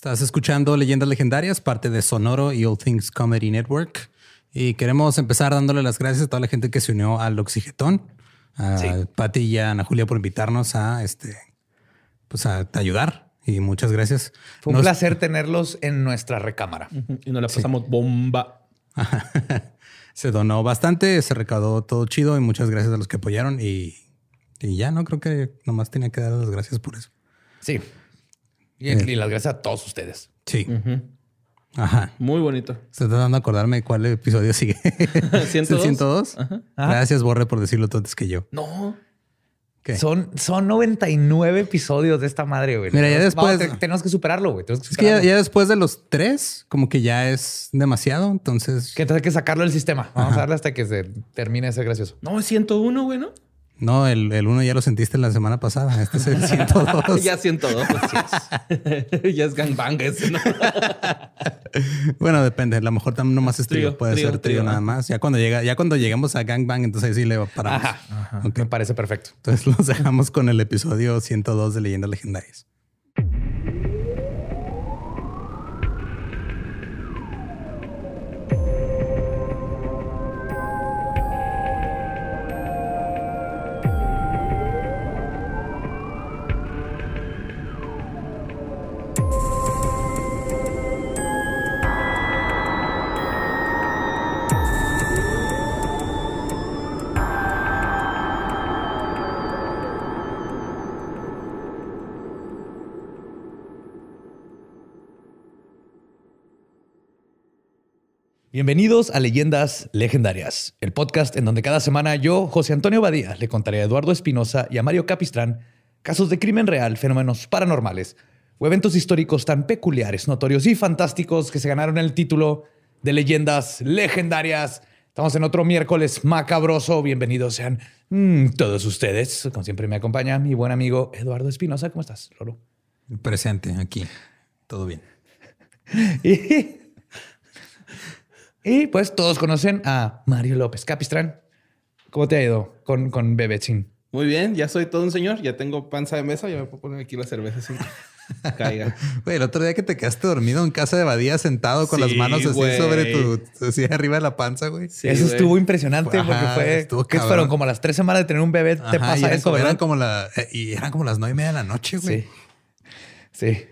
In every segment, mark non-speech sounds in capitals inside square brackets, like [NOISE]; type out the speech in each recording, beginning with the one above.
Estás escuchando Leyendas Legendarias, parte de Sonoro y All Things Comedy Network. Y queremos empezar dándole las gracias a toda la gente que se unió al Oxigetón, a Pati y a Ana Julia por invitarnos a este, pues a ayudar. Y muchas gracias. Fue un placer tenerlos en nuestra recámara. Y nos la pasamos bomba. [LAUGHS] se donó bastante, se recaudó todo chido y muchas gracias a los que apoyaron. Y, y ya no creo que nomás tenía que dar las gracias por eso. Sí. Y, y las gracias a todos ustedes. Sí. Ajá. Muy bonito. Estoy tratando de acordarme cuál episodio sigue. [LAUGHS] 102. 102? Ajá. Gracias, Borre, por decirlo tú antes que yo. No. ¿Qué? Son, son 99 episodios de esta madre, güey. Mira, ya después... tenemos que superarlo, güey. Es que ya, después de los tres, como que ya es demasiado, entonces... Que hay que sacarlo del sistema. Vamos a darle hasta que se termine ese gracioso. No, es 101, güey, ¿no? No, el, el uno ya lo sentiste la semana pasada. Este es el [LAUGHS] 102. ya 102. [LAUGHS] ya es gangbang ese, ¿no? [LAUGHS] bueno, depende. A lo mejor nomás es trío. Puede ser trío, nada más. Ya cuando llega, ya cuando lleguemos a gangbang, entonces ahí sí le paramos. Ajá. Ajá. Me parece perfecto. Entonces los dejamos con el episodio 102 de Leyendas Legendarias. Bienvenidos a Leyendas Legendarias, el podcast en donde cada semana yo, José Antonio Badía, le contaré a Eduardo Espinosa y a Mario Capistrán casos de crimen real, fenómenos paranormales o eventos históricos tan peculiares, notorios y fantásticos que se ganaron el título de Leyendas Legendarias. Estamos en otro miércoles macabroso. Bienvenidos sean mm, todos ustedes. Como siempre me acompaña mi buen amigo Eduardo Espinosa. ¿Cómo estás, Lolo? Presente aquí. Todo bien. [LAUGHS] y y pues todos conocen a Mario López Capistrán. ¿Cómo te ha ido con, con Bebecín? Muy bien, ya soy todo un señor, ya tengo panza de mesa, ya me puedo poner aquí la cerveza sin [LAUGHS] caiga. Güey, el otro día que te quedaste dormido en casa de Badía sentado con las manos así sobre tu, así arriba de la panza, güey. eso estuvo impresionante porque fue, que fueron como las tres semanas de tener un bebé, te pasa eso, Eran como la, eh, y eran como las nueve y media de la noche, güey. Sí. Sí.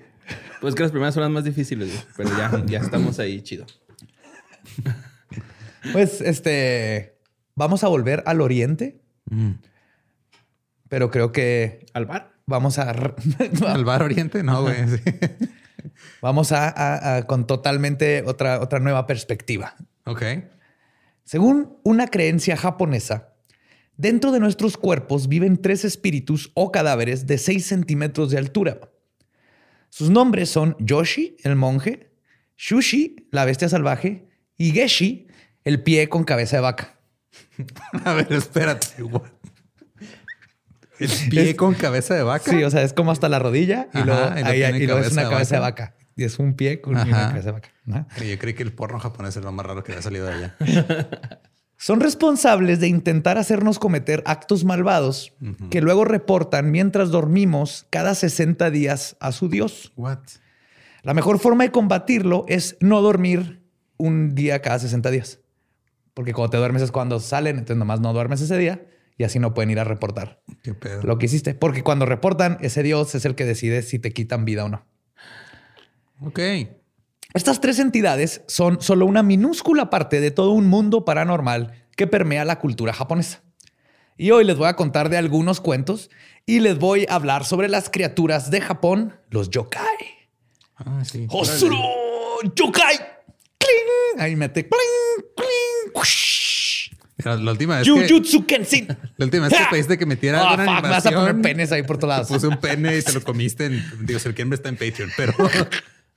Pues que las primeras son las más difíciles, güey. pero ya, ya estamos ahí chido. [LAUGHS] Pues este, vamos a volver al oriente, mm. pero creo que... ¿Al bar? Vamos a... [LAUGHS] ¿Al bar oriente? No, güey. [LAUGHS] Vamos a, con totalmente otra, otra nueva perspectiva. Ok. Según una creencia japonesa, dentro de nuestros cuerpos viven tres espíritus o cadáveres de 6 centímetros de altura. Sus nombres son Yoshi, el monje, Shushi, la bestia salvaje, y Geshi, el pie con cabeza de vaca. [LAUGHS] A ver, espérate. El pie con cabeza de vaca. Sí, o sea, es como hasta la rodilla y, luego, ahí, es una cabeza de vaca. Y es un pie con una cabeza de vaca. Yo creí que el porno japonés es lo más raro que había salido de allá. [LAUGHS] Son responsables de intentar hacernos cometer actos malvados que luego reportan mientras dormimos cada 60 días a su Dios. What? La mejor forma de combatirlo es no dormir un día cada 60 días. Porque cuando te duermes es cuando salen, entonces nomás no duermes ese día y así no pueden ir a reportar ¿Qué pedo? lo que hiciste. Porque cuando reportan, ese Dios es el que decide si te quitan vida o no. Ok. Estas tres entidades son solo una minúscula parte de todo un mundo paranormal que permea la cultura japonesa. Y hoy les voy a contar de algunos cuentos y les voy a hablar sobre las criaturas de Japón, los yokai. Ah, sí. ¡Hosuro! ¡Yokai! Ahí mete. ¡Cling! ¡Cling! la última vez Jujutsu Kensin. La última vez que pediste que metiera oh, fuck, me vas a poner penes ahí por todos lados. Puse un pene y te lo comiste en... Digo, quien está en Patreon, pero... [LAUGHS]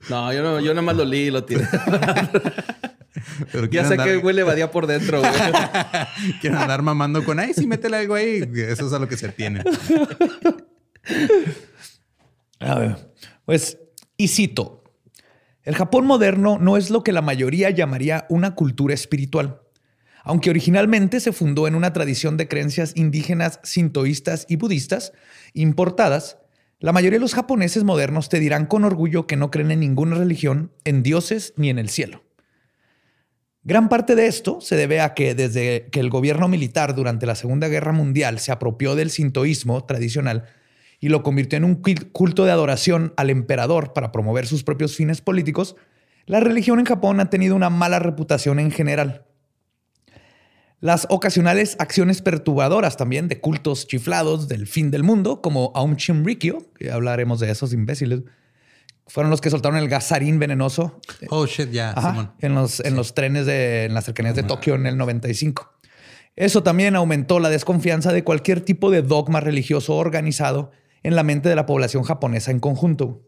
No, yo, no, yo nada más lo leí y lo tiré. [LAUGHS] ya sé que huele vadía por dentro, güey. [LAUGHS] Quieren andar mamando con, ay, sí, métele algo ahí. Eso es a lo que se tiene. A ver, pues, y cito. El Japón moderno no es lo que la mayoría llamaría una cultura espiritual. Aunque originalmente se fundó en una tradición de creencias indígenas sintoístas y budistas importadas, La mayoría de los japoneses modernos te dirán con orgullo que no creen en ninguna religión, en dioses ni en el cielo. Gran parte de esto se debe a que desde que el gobierno militar durante la Segunda Guerra Mundial se apropió del sintoísmo tradicional y lo convirtió en un culto de adoración al emperador para promover sus propios fines políticos, la religión en Japón ha tenido una mala reputación en general. Las ocasionales acciones perturbadoras también de cultos chiflados del fin del mundo, como Aum Shinrikyo, que hablaremos de esos imbéciles, fueron los que soltaron el gasarín venenoso. Oh, shit, ya, En, los, en los trenes de, en las cercanías de Tokio en el 95. Eso también aumentó la desconfianza de cualquier tipo de dogma religioso organizado en la mente de la población japonesa en conjunto.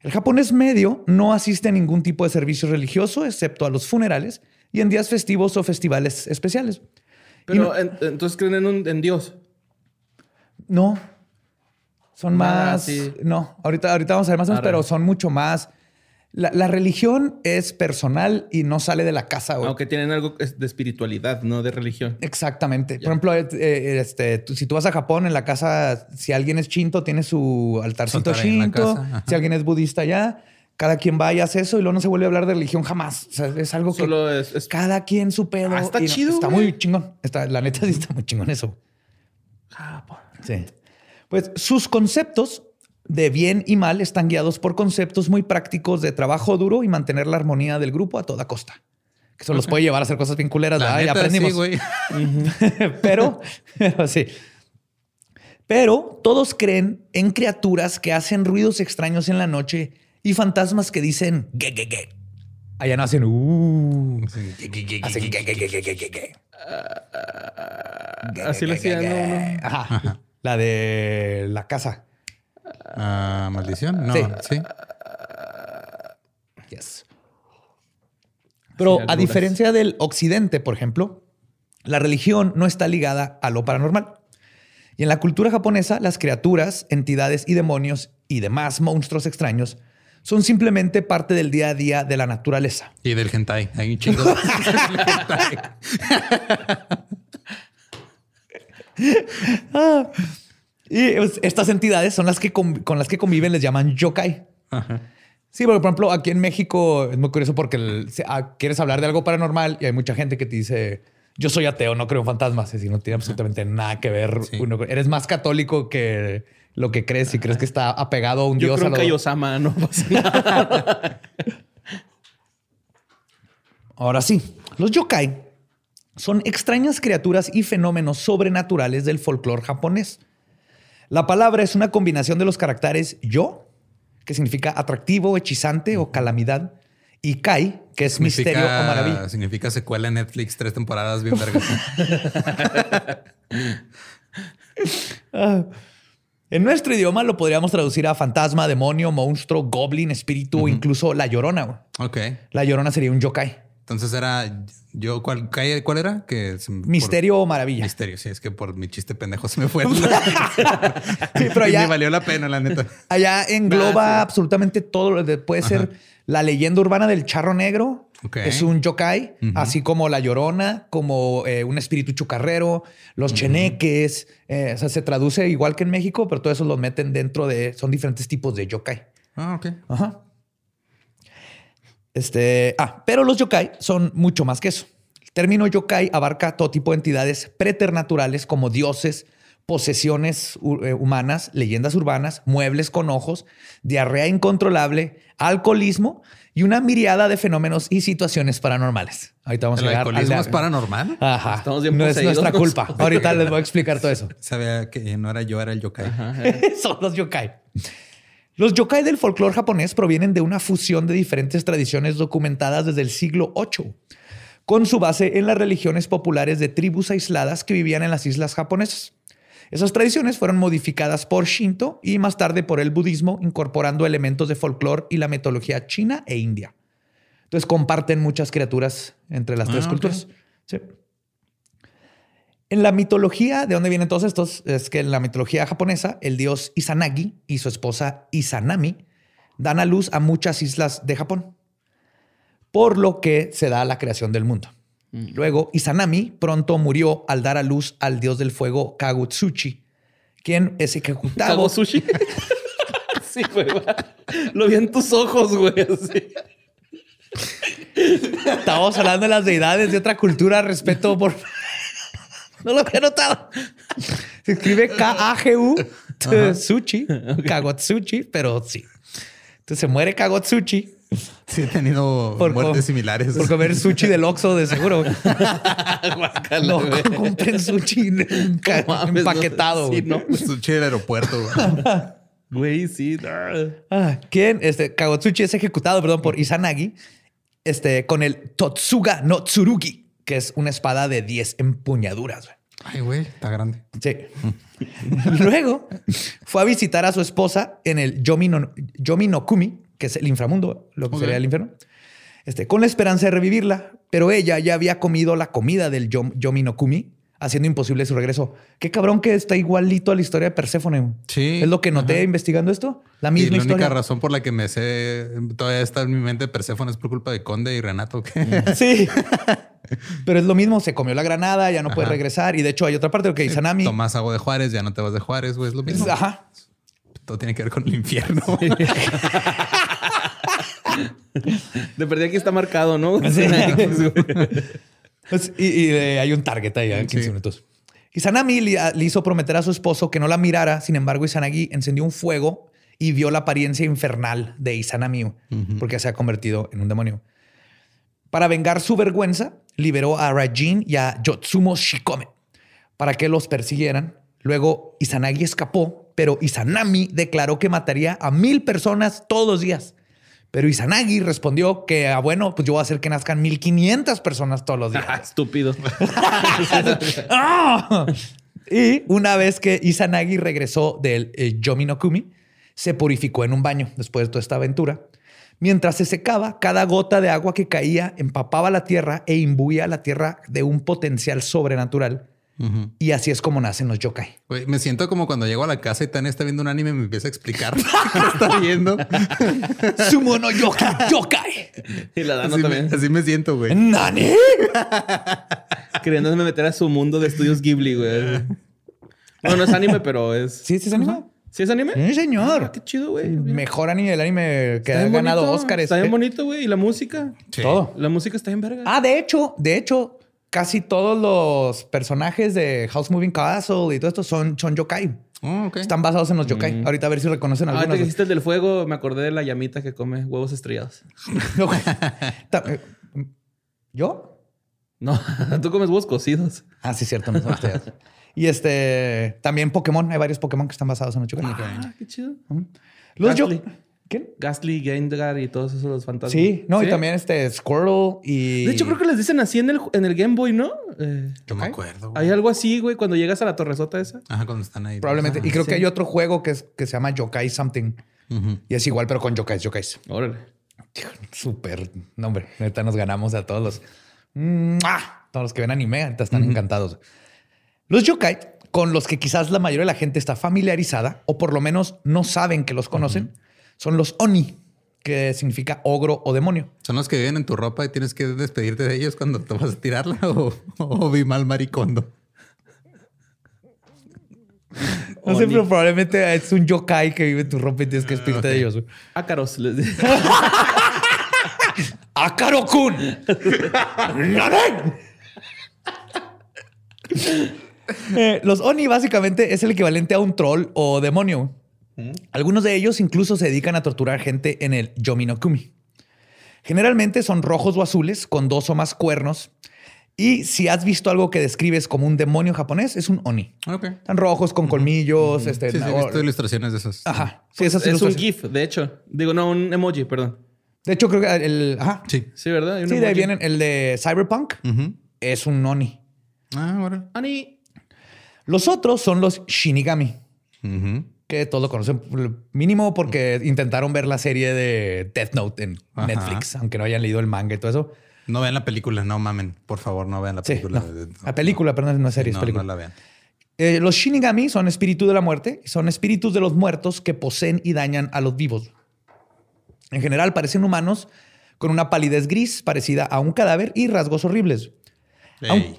El japonés medio no asiste a ningún tipo de servicio religioso excepto a los funerales y en días festivos o festivales especiales. Pero entonces creen en, en Dios. No, son más. No, ahorita, ahorita vamos a ver más o menos, pero son mucho más. La, religión es personal y no sale de la casa. Aunque tienen algo de espiritualidad, no de religión. Exactamente. Por ejemplo, eh, eh, este, si tú vas a Japón, en la casa, si alguien es chinto, tiene su altarcito chinto. Si alguien es budista ya, cada quien va y hace eso y luego no se vuelve a hablar de religión jamás. O sea, es algo que Solo es, cada quien su pedo. Ah, está chido. está muy chingón. Está, la neta sí [LAUGHS] está muy chingón eso. Japón. Sí. Pues sus conceptos de bien y mal están guiados por conceptos muy prácticos de trabajo duro y mantener la armonía del grupo a toda costa. Que eso los puede llevar a hacer cosas bien culeras. ya aprendimos. [LAUGHS] pero, pero sí. Pero todos creen en criaturas que hacen ruidos extraños en la noche y fantasmas que dicen ge, ge, ge. Allá no hacen uh. Hacen. Así lo hacían. La de la casa. Ah, maldición. No, sí. Yes. Pero a diferencia del occidente, por ejemplo, la religión no está ligada a lo paranormal. Y en la cultura japonesa, las criaturas, entidades y demonios y demás monstruos extraños son simplemente parte del día a día de la naturaleza. Y del hentai. Hay un chingo. [LAUGHS] Ah, y pues, estas entidades son las que con, las que conviven, les llaman yokai. Sí, porque por ejemplo, aquí en México es muy curioso porque ah, quieres hablar de algo paranormal y hay mucha gente que te dice, yo soy ateo, no creo en fantasmas. Y no tiene absolutamente nada que ver. eres más católico que lo que crees y crees que está apegado a un dios. Creo que Osama no [LAUGHS] pasa nada. Ahora sí, los yokai son extrañas criaturas y fenómenos sobrenaturales del folclore japonés. La palabra es una combinación de los caracteres yo, que significa atractivo, hechizante o calamidad, y kai, que es misterio o maravilla. Significa secuela en Netflix, tres temporadas bien vergas. [LAUGHS] Ah, en nuestro idioma lo podríamos traducir a fantasma, demonio, monstruo, goblin, espíritu o incluso la llorona. Ok. La llorona sería un yokai. Entonces era yo, ¿cuál, cuál era? Que Misterio o maravilla. Misterio, sí, es que por mi chiste pendejo se me fue. [LAUGHS] sí, pero allá. me valió la pena, la neta. Allá engloba absolutamente todo. Puede ser la leyenda urbana del charro negro. Es un yokai, así como la llorona, como eh, un espíritu chucarrero, los cheneques. Eh, o sea, se traduce igual que en México, pero todo eso lo meten dentro de. Son diferentes tipos de yokai. Ah, ok. Ajá. Este, ah, pero los yokai son mucho más que eso. El término yokai abarca todo tipo de entidades preternaturales como dioses, posesiones eh, humanas, leyendas urbanas, muebles con ojos, diarrea incontrolable, alcoholismo y una miriada de fenómenos y situaciones paranormales. Ahorita vamos a llegar alcoholismo es paranormal? Ajá. Estamos no es nuestra culpa. Ahorita les voy a explicar todo eso. [LAUGHS] Sabía que no era yo, era el yokai. [LAUGHS] Son los yokai. Los yokai del folclore japonés provienen de una fusión de diferentes tradiciones documentadas desde el siglo VIII, con su base en las religiones populares de tribus aisladas que vivían en las islas japonesas. Esas tradiciones fueron modificadas por Shinto y más tarde por el budismo, incorporando elementos de folclore y la mitología china e india. Entonces comparten muchas criaturas entre las tres ah, culturas. Sí. En la mitología, ¿de dónde vienen todos estos? Es que en la mitología japonesa, el dios Izanagi y su esposa Izanami dan a luz a muchas islas de Japón, por lo que se da la creación del mundo. Mm. Luego, Izanami pronto murió al dar a luz al dios del fuego Kagutsuchi, quien es ejecutado. ¿Cago sushi? [LAUGHS] sí, güey. Lo vi en tus ojos, güey. Así. Estamos hablando de las deidades de otra cultura. Respeto por. No lo había notado. [LAUGHS] Se escribe K-A-G-U Sushi, [LAUGHS] Kagotsuchi, pero sí. Entonces se muere Kagotsuchi Sí, he tenido por, muertes similares. por comer sushi del Oxxo de seguro. [LAUGHS] No compren sushi empaquetado. Sí, no. Sushi del aeropuerto. güey. Sí. no. Ah, ¿Quién? Este, Kagotsuchi es ejecutado, perdón, por Izanagi, este, con el Totsuga no Tsurugi, que es una espada de 10 empuñaduras. güey. Ay, güey, está grande. Sí. [LAUGHS] Luego fue a visitar a su esposa en el Yomi no, Yomi no Kumi, que es el inframundo, lo que sería el infierno, este, con la esperanza de revivirla, pero ella ya había comido la comida del Yom- Yomi no Kumi, haciendo imposible su regreso. Qué cabrón que está igualito a la historia de Perséfone. Sí. Es lo que noté Ajá. investigando esto. La Y misma la única historia. razón por la que me sé, todavía está en mi mente Perséfone es por culpa de Conde y Renato. que- [LAUGHS] Sí. [LAUGHS] Pero es lo mismo, se comió la granada, ya no puede regresar. Y de hecho hay otra parte que Izanami. Tomas agua de Juárez, ya no te vas de Juárez, güey. Es lo mismo. Ajá. Todo tiene que ver con el infierno. [LAUGHS] De perdida aquí está marcado, ¿no? Sí. Y y, eh, hay un target ahí en 15 Sí. minutos. Izanami le, le hizo prometer a su esposo que no la mirara. Sin embargo, Izanagi encendió un fuego y vio la apariencia infernal de Izanami porque se ha convertido en un demonio. Para vengar su vergüenza, liberó a Rajin y a Yotsumo Shikome para que los persiguieran. Luego Izanagi escapó, pero Izanami declaró que mataría a mil personas todos los días. Pero Izanagi respondió que, ah, bueno, pues yo voy a hacer que nazcan 1500 personas todos los [LAUGHS] días. Ah, estúpido. [LAUGHS] ¡Ah! Y una vez que Izanagi regresó del eh, Yomi no Kumi, se purificó en un baño después de toda esta aventura. Mientras se secaba, cada gota de agua que caía empapaba la tierra e imbuía la tierra de un potencial sobrenatural. Y así es como nacen los yokai. Me siento como cuando llego a la casa y Tania está viendo un anime y me empieza a explicar [LAUGHS] qué está viendo. [LAUGHS] Sumo no yokai, yokai. Y la Dano Así me, también. así me siento, güey. ¿Nani? [LAUGHS] Queriéndome meter a su mundo de estudios Ghibli, güey. No, no es anime, pero es. ¿Sí, sí es anime? ¿Sí es anime? Sí, señor. Ah, qué chido, güey. Mejor anime del anime que ha ganado Oscars. Está bien bonito, güey. Y la música. Sí. Todo. La música está bien verga. Ah, de hecho, de hecho, casi todos los personajes de House Moving Castle y todo esto son, son yokai. Oh, ok. Están basados en los yokai. Ahorita a ver si reconocen Ahorita algunos. que hiciste el del fuego, me acordé de la llamita que come huevos estrellados. [LAUGHS] Eh, ¿Yo? No, [LAUGHS] tú comes huevos cocidos. Ah, sí, cierto. No son ustedes. y este, también Pokémon. Hay varios Pokémon que están basados en los yokai. Ah, qué chido. Los yo... ¿Quién? Gastly, Gengar y todos esos los fantasmas. Sí, no, y también este Squirtle y... De hecho, creo que les dicen así en el, en el Game Boy, ¿no? Eh, Yo me acuerdo. güey. hay algo así, güey, cuando llegas a la torresota esa. Ajá, cuando están ahí. Probablemente. Ajá. y creo que hay otro juego que, es, que se llama Yokai Something. Y es igual, pero con yokais, yokais. Órale. Súper. No, hombre, neta nos ganamos a todos los. ¡Mua! Todos los que ven anime, ahorita están encantados. Los yokai, con los que quizás la mayoría de la gente está familiarizada, o por lo menos no saben que los conocen, son los oni, que significa ogro o demonio. Son los que viven en tu ropa y tienes que despedirte de ellos cuando te vas a tirarla [LAUGHS] o, o vi mal maricondo. No sé, pero probablemente es un yokai que vive en tu ropa y tienes que despedirte de ellos. Ácaros. [LAUGHS] ¡Akaro-kun! Eh, los Oni básicamente es el equivalente a un troll o demonio. Algunos de ellos incluso se dedican a torturar gente en el Yomi no Kumi. Generalmente son rojos o azules con dos o más cuernos. Y si has visto algo que describes como un demonio japonés, es un Oni. Ok. Están rojos con colmillos. este, Sí, sí, he visto ilustraciones de esos. Ajá. Sí, esas es un. GIF, de hecho. Digo, no, un emoji, perdón. De hecho, creo que el. Ajá. Sí. Sí, ¿verdad? Hay un Sí, de ahí vienen. El de Cyberpunk es un Oni. Ah, bueno. Ani. Los otros son los Shinigami, Ujú. Que todos lo conocen mínimo porque intentaron ver la serie de Death Note en Ajá. Netflix, aunque no hayan leído el manga y todo eso. No vean la película, no mamen. Por favor, no vean la Sí, película. no. La película, perdón, no es serie, es No, película. no la vean. Eh, los Shinigami son espíritus de la muerte, son espíritus de los muertos que poseen y dañan a los vivos. En general parecen humanos con una palidez gris parecida a un cadáver y rasgos horribles. Ey.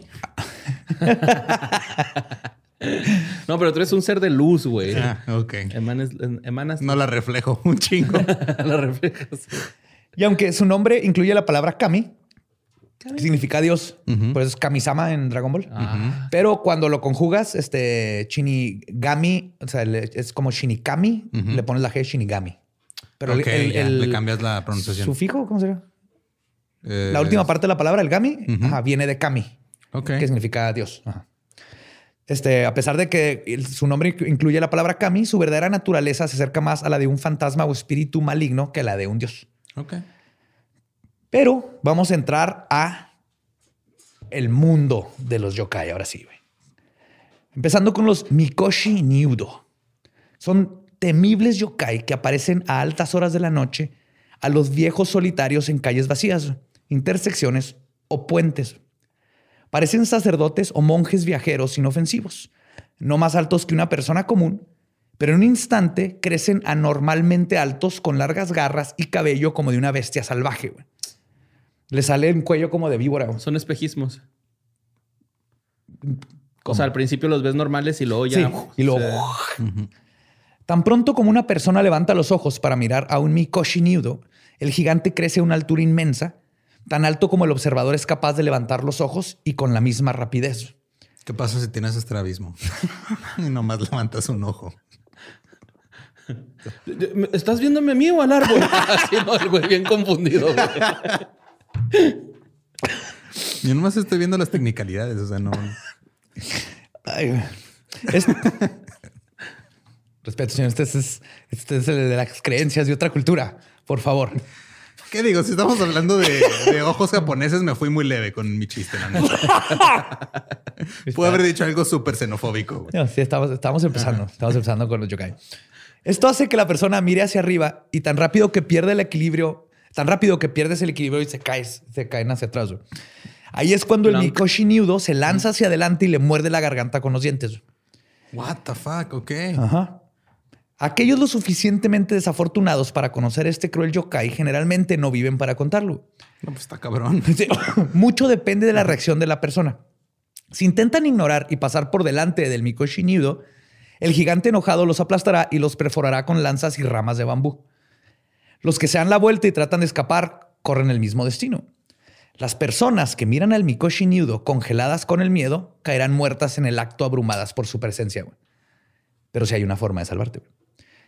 No [LAUGHS] [LAUGHS] No, pero tú eres un ser de luz, güey. Ah, ok. Emanas No la reflejo un chingo. [LAUGHS] la reflejas. Y aunque su nombre incluye la palabra Kami, que significa Dios, por eso es Kamisama en Dragon Ball. Pero cuando lo conjugas, este Shinigami, o sea, es como Shinikami, le pones la G Shinigami. Pero el- Ok, el, ya, el le cambias la pronunciación. sufijo, ¿cómo sería? Eh, La última parte de la palabra, el Gami, ajá, viene de Kami, Ok. que significa Dios. Ajá. Este, a pesar de que su nombre inc- incluye la palabra Kami, su verdadera naturaleza se acerca más a la de un fantasma o espíritu maligno que a la de un dios. Ok. Pero vamos a entrar a el mundo de los yokai, ahora sí. güey. Empezando con los Mikoshi Niudo. Son temibles yokai que aparecen a altas horas de la noche a los viejos solitarios en calles vacías, intersecciones o puentes. Parecen sacerdotes o monjes viajeros inofensivos, no más altos que una persona común, pero en un instante crecen anormalmente altos con largas garras y cabello como de una bestia salvaje. güey. Le sale un cuello como de víbora. güey. Son espejismos. O sea, al principio los ves normales y luego ya. Sí, y luego... se- Tan pronto como una persona levanta los ojos para mirar a un Mikoshi Niudo, el gigante crece a una altura inmensa, tan alto como el observador es capaz de levantar los ojos y con la misma rapidez. ¿Qué pasa si tienes estrabismo? [LAUGHS] y nomás levantas un ojo. ¿Estás viéndome a mí o al árbol? [LAUGHS] Así no, el güey bien confundido. güey. [LAUGHS] Yo nomás estoy viendo las technicalidades, o sea, no. Ay, güey. Es- Respeto, señor. Este es, este es el de las creencias de otra cultura. Por favor. ¿Qué digo? Si estamos hablando de, de ojos japoneses, me fui muy leve con mi chiste. La neta. [LAUGHS] Puedo haber dicho algo súper xenofóbico. No, sí, estamos, estamos empezando. Estamos empezando con los yokai. Esto hace que la persona mire hacia arriba y tan rápido que pierde el equilibrio, tan rápido que pierdes el equilibrio y se caes, se caen hacia atrás. güey. Ahí es cuando el. Mikoshi Niudo se lanza hacia adelante y le muerde la garganta con los dientes. What the fuck? Ok. Ajá. Aquellos lo suficientemente desafortunados para conocer este cruel yokai generalmente no viven para contarlo. No, pues está cabrón. [LAUGHS] Sí, Mucho depende de la reacción de la persona. Si intentan ignorar y pasar por delante del Mikoshi Niudo, el gigante enojado los aplastará y los perforará con lanzas y ramas de bambú. Los que se dan la vuelta y tratan de escapar corren el mismo destino. Las personas que miran al Mikoshi Niudo congeladas con el miedo caerán muertas en el acto abrumadas por su presencia. Pero si hay una forma de salvarte.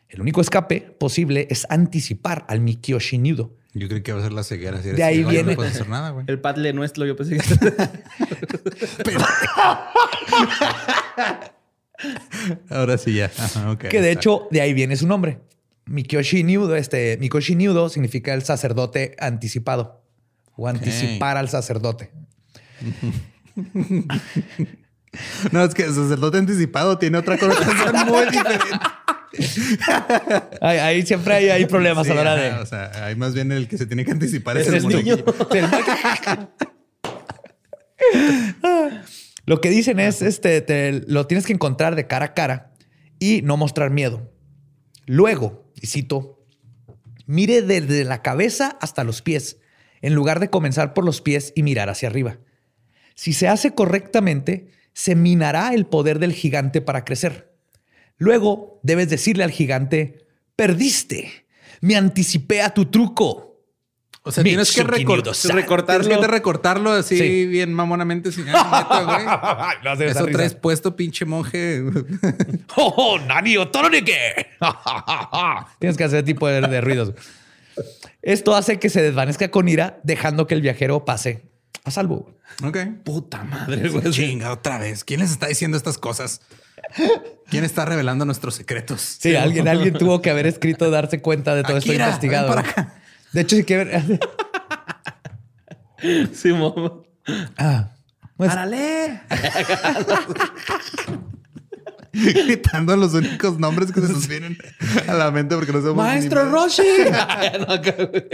El único escape posible es anticipar al Mikoshi Niudo. Yo creí que iba a ser la ceguera. si De ahí ciego, viene- No puedes hacer nada, güey. El padle nuestro, yo pensé que. [LAUGHS] [LAUGHS] Ahora sí ya. Ajá. Que de Está. hecho de ahí viene su nombre. Mikoshi Niudo, este Mikoshi Niudo significa el sacerdote anticipado o anticipar al sacerdote. [LAUGHS] No, es que el sacerdote anticipado tiene otra connotación muy diferente. [LAUGHS] Ahí, ahí siempre hay, hay problemas Sí, a la hora ajá, de. O sea, hay más bien el que se tiene que anticipar es Es el niño. [LAUGHS] Lo que dicen es, este, te- lo tienes que encontrar de cara a cara y no mostrar miedo. Luego, y cito, mire desde la cabeza hasta los pies, en lugar de comenzar por los pies y mirar hacia arriba. Si se hace correctamente, se minará el poder del gigante para crecer. Luego, debes decirle al gigante, perdiste, me anticipé a tu truco. O sea, tienes que recortarlo. Tienes que recortarlo así Sí. bien mamonamente. Sin. [LAUGHS] No hace esa Eso traes puesto, pinche monje. [LAUGHS] ¡Oh, oh, Nani Otoroneke! [LAUGHS] Tienes que hacer tipo de, de ruidos. Esto hace que se desvanezca con ira, dejando que el viajero pase a salvo. ok. Puta madre, güey. Chinga, otra vez. ¿Quién les está diciendo estas cosas? ¿Quién está revelando nuestros secretos? Sí, alguien, alguien tuvo que haber escrito, darse cuenta de todo Akira, esto investigado. ven para acá. De hecho, sí que ver. Sí, mamá. Ah, pues, ¡Árale! [LAUGHS] [LAUGHS] Gritando los únicos nombres que se nos vienen [LAUGHS] a la mente porque no somos Maestro Roshi. [LAUGHS] Anthony.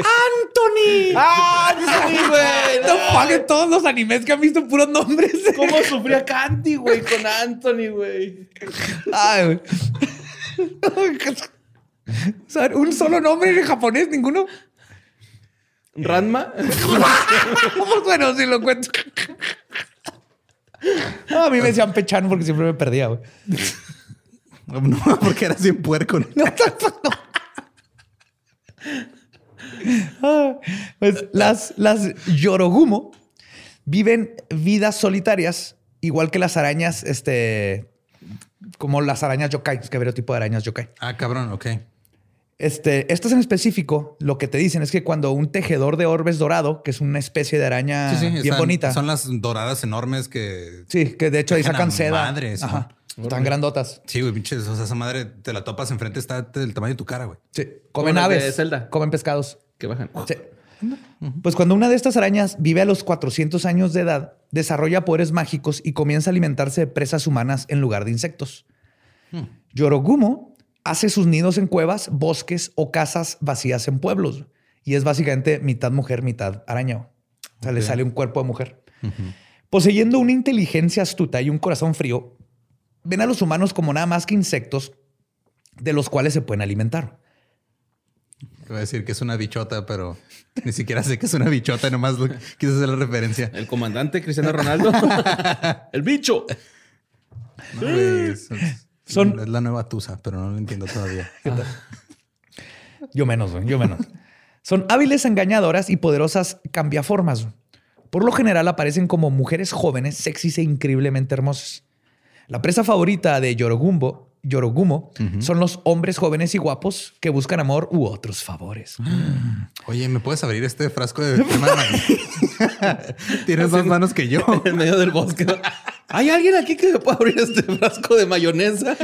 ¡Ah, sí, güey! No pague todos los animes que han visto puros nombres. ¿Cómo sufría Candy, güey, con Anthony, güey? Ay, güey. O sea, un solo nombre en japonés, ninguno. ¿Ranma? Pues bueno, si lo cuento. [LAUGHS] No, a mí me decían Pechan porque siempre me perdía, güey. No, [LAUGHS] porque era bien puerco. Ah, pues las, las Yorogumo viven vidas solitarias, igual que las arañas, este, como las arañas yokai, es que habría tipo de arañas yokai. Ah, cabrón, ok. Este, estas en específico, lo que te dicen es que cuando un tejedor de orbes dorado, que es una especie de araña Sí, sí, bien están- bonita. Son las doradas enormes que. Sí, que de hecho ahí sacan seda. madres, Ajá. Están grandotas. Sí, güey, pinches. O sea, esa madre te la topas enfrente, está del tamaño de tu cara, güey. Sí. Comen de aves. Zelda. Comen pescados. Que bajan. Sí. Pues cuando una de estas arañas vive a los 400 años de edad, desarrolla poderes mágicos y comienza a alimentarse de presas humanas en lugar de insectos. Yorogumo hace sus nidos en cuevas, bosques o casas vacías en pueblos. Y es básicamente mitad mujer, mitad araña. O sea, le sale un cuerpo de mujer. Poseyendo una inteligencia astuta y un corazón frío, ven a los humanos como nada más que insectos de los cuales se pueden alimentar. Voy a decir que es una bichota, pero ni siquiera sé que es una bichota, nomás quise hacer la referencia. El comandante Cristiano Ronaldo. [LAUGHS] el bicho. No, Son- es la nueva Tusa, pero no lo entiendo todavía. [LAUGHS] Yo menos, yo menos. Son hábiles engañadoras y poderosas cambiaformas. Por lo general aparecen como mujeres jóvenes, sexys e increíblemente hermosas. La presa favorita de Yorogumbo, Yorogumo son los hombres jóvenes y guapos que buscan amor u otros favores. [GASPS] Oye, ¿me puedes abrir este frasco de? [LAUGHS] [LAUGHS] Tienes más manos que yo. [LAUGHS] en medio del bosque. ¿Hay alguien aquí que me pueda abrir este frasco de mayonesa?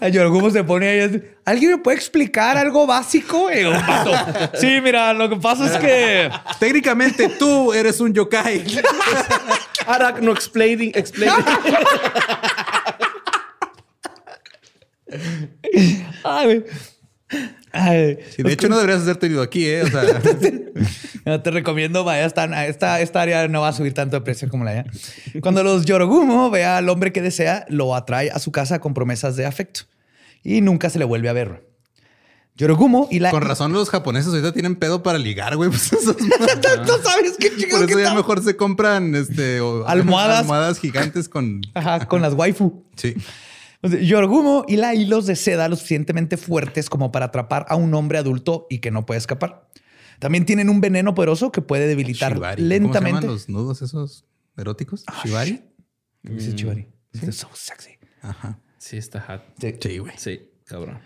A Yorogumo se pone ahí. ¿Alguien me puede explicar algo básico? "Vato, Sí, mira, lo que pasa es que Técnicamente tú eres un yokai. [LAUGHS] Arachno explaining, explaining. Ay, güey. Ay, Sí, de hecho, no deberías hacerte ido aquí, ¿eh? O sea, [LAUGHS] No, te recomiendo, vaya, esta, esta, esta área no va a subir tanto de precio como la allá. Cuando los Yorogumo vea al hombre que desea, lo atrae a su casa con promesas de afecto y nunca se le vuelve a ver. Yorogumo y la... con razón los japoneses ahorita tienen pedo para ligar, güey. Pues esos- [LAUGHS] ¿Tú sabes qué por chingados eso que ya mejor se compran este, o- Almohadas. almohadas gigantes con... Ajá, con las waifu. Sí. O sea, Yorogumo hila hilos de seda lo suficientemente fuertes como para atrapar a un hombre adulto y que no puede escapar. También tienen un veneno poderoso que puede debilitar Shibari. ¿Cómo lentamente. se llaman los nudos esos eróticos? Shibari. Dice Chivari. It's so sexy. Ajá. Sí, está hot. Sí, güey. Sí, cabrón.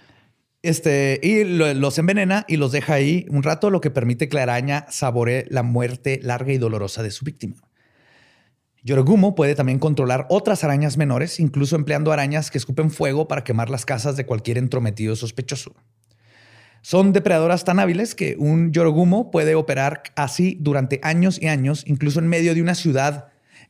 Este, y lo- los envenena y los deja ahí un rato, lo que permite que la araña saboree la muerte larga y dolorosa de su víctima. Yorogumo puede también controlar otras arañas menores, incluso empleando arañas que escupen fuego para quemar las casas de cualquier entrometido sospechoso. Son depredadoras tan hábiles que un Yorogumo puede operar así durante años y años, incluso en medio de una ciudad,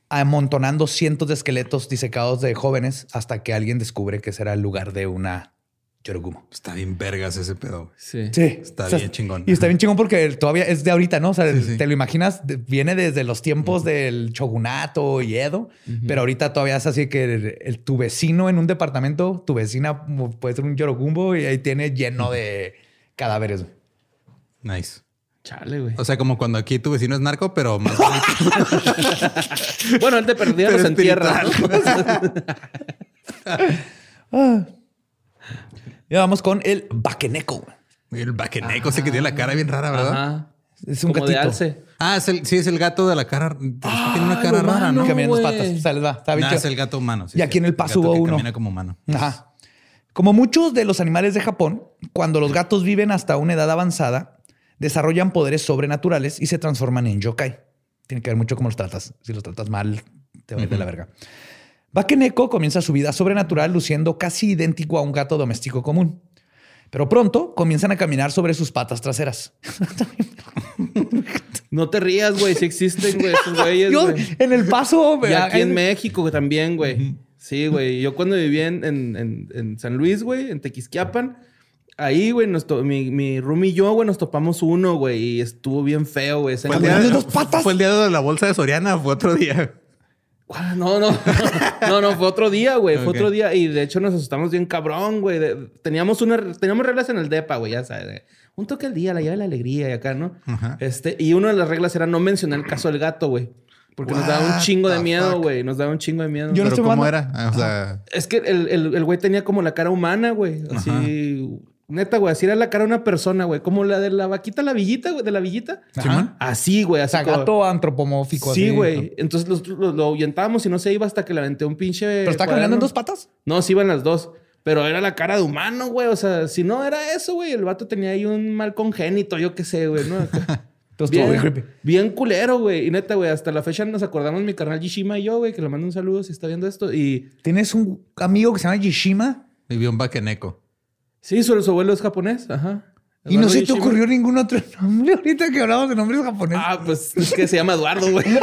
amontonando cientos de esqueletos disecados de jóvenes hasta que alguien descubre que será el lugar de una Yorogumo. Está bien vergas ese pedo. Sí. Sí. Está bien chingón. Y está bien chingón porque todavía es de ahorita, ¿no? O sea, Sí, sí. te lo imaginas, viene desde los tiempos del shogunato y Edo, pero ahorita todavía es así que el, el- tu vecino en un departamento, tu vecina puede ser un yorogumbo y ahí tiene lleno de cadáveres. Nice. Chale, güey. O sea, como cuando aquí tu vecino es narco, pero más bonito. [LAUGHS] Bueno, él te perdía los entierra. [LAUGHS] Y vamos con el baqueneco. El baqueneco ese que tiene la cara bien rara, ¿verdad? Ajá. Es un Como de gatito. alce. Ah, es el, sí, es el gato de la cara. que tiene una cara lo rara, ¿no? Camina en dos patas. O sea, les va. Está bien Nah, es el gato humano. sí, Y aquí en el gato paso hubo que uno. Camina como humano. Ajá. Como muchos de los animales de Japón, cuando los gatos viven hasta una edad avanzada, desarrollan poderes sobrenaturales y se transforman en yokai. Tiene que ver mucho cómo los tratas. Si los tratas mal, te va a ir de la verga. Bakeneko comienza su vida sobrenatural luciendo casi idéntico a un gato doméstico común. Pero pronto comienzan a caminar sobre sus patas traseras. [LAUGHS] No te rías, güey. Sí existen, güey, esos güeyes, Yo, güey. en el paso... Y aquí en México también, güey. Sí, güey. Yo cuando vivía en, en- en- en San Luis, güey, en Tequisquiapan, ahí, güey, mi, mi room y yo, güey, nos topamos uno, güey, y estuvo bien feo, güey. ¿Fue el, día, Caminando en dos patas. ¿Fue el día de la bolsa de Soriana fue otro día? [LAUGHS] No, no, no, no, fue otro día, güey, fue otro día. Y de hecho nos asustamos bien cabrón, güey. Teníamos una, teníamos reglas en el DEPA, güey, ya sabes. de un toque al día, la llave de la alegría y acá, ¿no? Ajá. Este, y una de las reglas era no mencionar el caso del gato, güey. Porque nos daba un chingo de miedo, güey. Nos daba un chingo de miedo. Yo no Pero ¿cómo era? O sea, Es que el, el, el güey tenía como la cara humana, güey. Así. Neta, güey. Así era la cara de una persona, güey. Como la de la vaquita, la villita, güey. De la villita. Ajá. Así, güey. O Así sea, como- gato antropomórfico. Sí, así. güey. Entonces los- lo, lo ahuyentábamos y no se iba hasta que le aventé un pinche. ¿Pero está caminando en dos patas? No, sí iban las dos. Pero era la cara de humano, güey. O sea, si no era eso, güey. El vato tenía ahí un mal congénito, yo qué sé, güey. ¿no? [LAUGHS] Entonces estuvo bien bien, creepy. bien culero, güey. Y neta, güey, hasta la fecha nos acordamos mi carnal Yishima y yo, güey, que le mando un saludo si está viendo esto. Y ¿Tienes un amigo que se llama Yishima? vivió un baqueneco. Sí, su, su abuelo es japonés. Ajá. Y no se te Yishima. ocurrió ningún otro nombre ahorita que hablamos de nombres japoneses. Ah, pues es que se llama Eduardo, güey. [LAUGHS]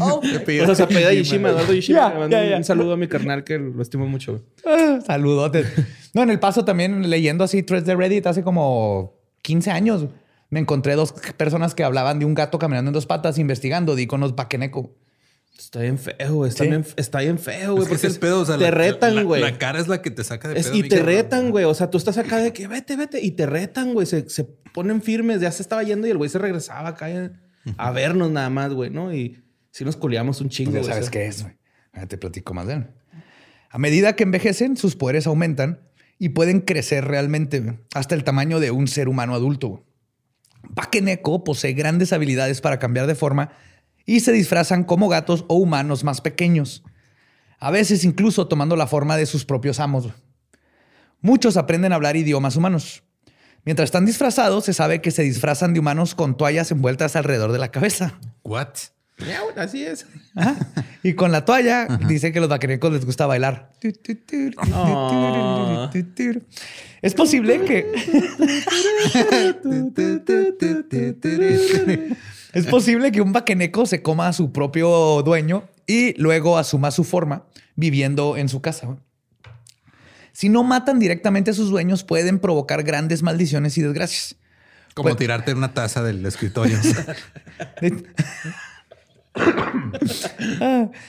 o sea, se apellida Yishima, Eduardo Yishima. Mando ya, un- saludo a mi carnal que lo estimo mucho. Ah, Saludotes. No, en el paso también leyendo así threads de Reddit hace como 15 años. Me encontré dos personas que hablaban de un gato caminando en dos patas investigando di con los baqueneco. Está bien feo, güey. Está, Sí. bien, está bien feo, güey. Es que es porque el pedo, o sea, te la- retan, güey. La, cara es la que te saca de Es- pedo. y te retan, güey. O sea, tú estás acá de que vete, vete. Y te retan, güey. Se, se ponen firmes. Ya se estaba yendo y el güey se regresaba acá a, a vernos nada más, güey, ¿no? Y sí nos culiamos un chingo, Ya güey. sabes qué es, güey. Te platico más de él. A medida que envejecen, sus poderes aumentan y pueden crecer realmente hasta el tamaño de un ser humano adulto. Bakeneko posee grandes habilidades para cambiar de forma y se disfrazan como gatos o humanos más pequeños. A veces incluso tomando la forma de sus propios amos. Muchos aprenden a hablar idiomas humanos. Mientras están disfrazados, se sabe que se disfrazan de humanos con toallas envueltas alrededor de la cabeza. What? Así es. Ajá. Y con la toalla dice que los vaquerecos les gusta bailar. Es posible que [LAUGHS] [LAUGHS] es posible que un vaqueneco se coma a su propio dueño y luego asuma su forma viviendo en su casa. Si no matan directamente a sus dueños, pueden provocar grandes maldiciones y desgracias. Como tirarte en una taza del escritorio. [LAUGHS]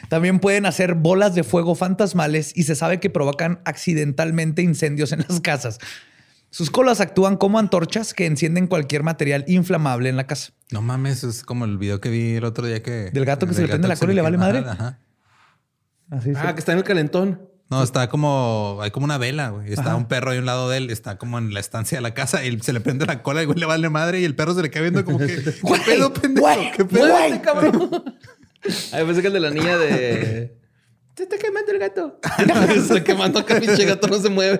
También pueden hacer bolas de fuego fantasmales y se sabe que provocan accidentalmente incendios en las casas. Sus colas actúan como antorchas que encienden cualquier material inflamable en la casa. no mames, es como el video que vi el otro día que... ¿Del gato que se le prende la cola y le vale madre? Ajá. Así Ah, que está en el calentón. No, está como... Hay como una vela, güey. Está un perro ahí a un lado de él. Está como en la estancia de la casa y se le prende la cola y güey le vale madre y el perro se le cae viendo como que... [LAUGHS] ¿Qué pedo, pendejo? güey, ¿Qué pedo? ¡Muévete, cabrón! Ay, pensé que el de la niña de... [LAUGHS] Se está quemando el gato. [LAUGHS] se está quemando acá, pinche gato no se mueve.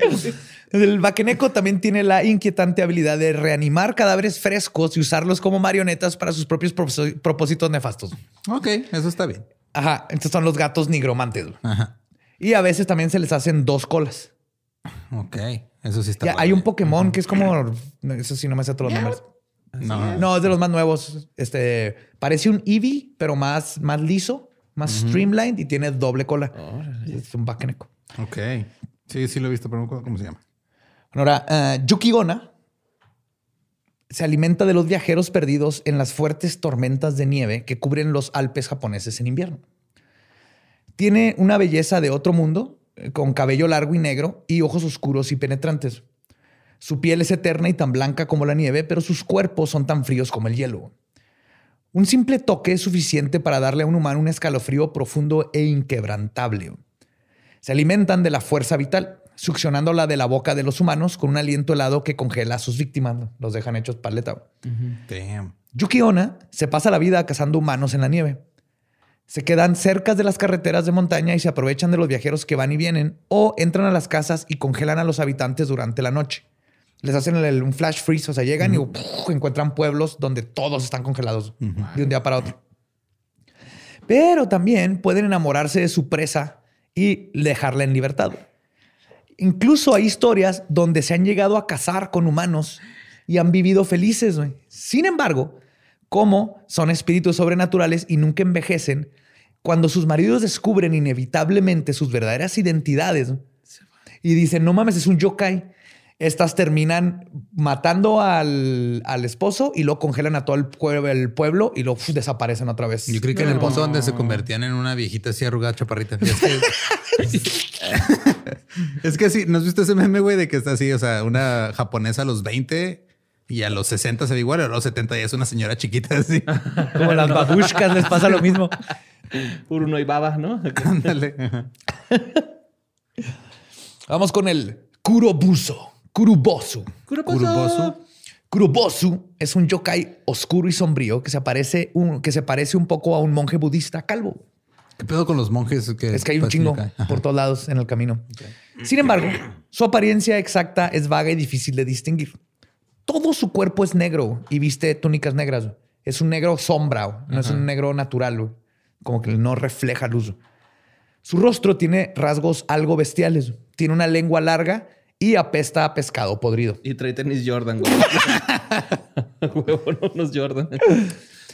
El vaqueneco también tiene la inquietante habilidad de reanimar cadáveres frescos y usarlos como marionetas para sus propios propós- propósitos nefastos. Ok, eso está bien. Ajá, estos son los gatos nigromantes. Ajá. Y a veces también se les hacen dos colas. Ok, eso sí está Ya, hay un Pokémon que es como. Eso sí, no me sé todos los nombres. No, No, es de los más nuevos. Este parece un Eevee, pero más, más liso, más streamlined y tiene doble cola. Es un Bakeneco. Ok. Sí, sí lo he visto, pero no me acuerdo cómo se llama. Ahora, eh, Yukigona se alimenta de los viajeros perdidos en las fuertes tormentas de nieve que cubren los Alpes japoneses en invierno. Tiene una belleza de otro mundo, eh, con cabello largo y negro y ojos oscuros y penetrantes. Su piel es eterna y tan blanca como la nieve, pero sus cuerpos son tan fríos como el hielo. Un simple toque es suficiente para darle a un humano un escalofrío profundo e inquebrantable. Se alimentan de la fuerza vital, succionándola de la boca de los humanos con un aliento helado que congela a sus víctimas. Los dejan hechos paleta. Damn. Yuki Onna se pasa la vida cazando humanos en la nieve. Se quedan cerca de las carreteras de montaña y se aprovechan de los viajeros que van y vienen o entran a las casas y congelan a los habitantes durante la noche. Les hacen el- un flash freeze, o sea, llegan y encuentran pueblos donde todos están congelados de un día para otro. Pero también pueden enamorarse de su presa y dejarla en libertad. Incluso hay historias donde se han llegado a casar con humanos y han vivido felices. Sin embargo, como son espíritus sobrenaturales y nunca envejecen, cuando sus maridos descubren inevitablemente sus verdaderas identidades y dicen, no mames, es un yokai, estas terminan matando al, al esposo y lo congelan a todo el, pue- el pueblo y lo uf, desaparecen otra vez. Yo creí que en el pozo donde se convertían en una viejita así arrugada chaparrita. Es que, [LAUGHS] es que sí, ¿no has visto ese meme, güey, de que está así, o sea, una japonesa a los 20 Y a los 60 se ve igual, a los 70 ya es una señora chiquita así. Como las babushkas les pasa lo mismo. Uruno y baba, ¿no? Ándale. Vamos con el Kurobuso. Kurubosu. Kurubosu. Kurobosu es un yokai oscuro y sombrío que se, aparece un, que se parece un poco a un monje budista calvo. ¿Qué pedo con los monjes? Que Es que hay un chingo por todos lados en el camino. Sin embargo, su apariencia exacta es vaga y difícil de distinguir. Todo su cuerpo es negro y viste túnicas negras. Es un negro sombra, no es un negro natural, como que no refleja luz. Su rostro tiene rasgos algo bestiales. Tiene una lengua larga y apesta a pescado podrido. Y trae tenis Jordan, güey. [LAUGHS] Huevo, no unos Jordan.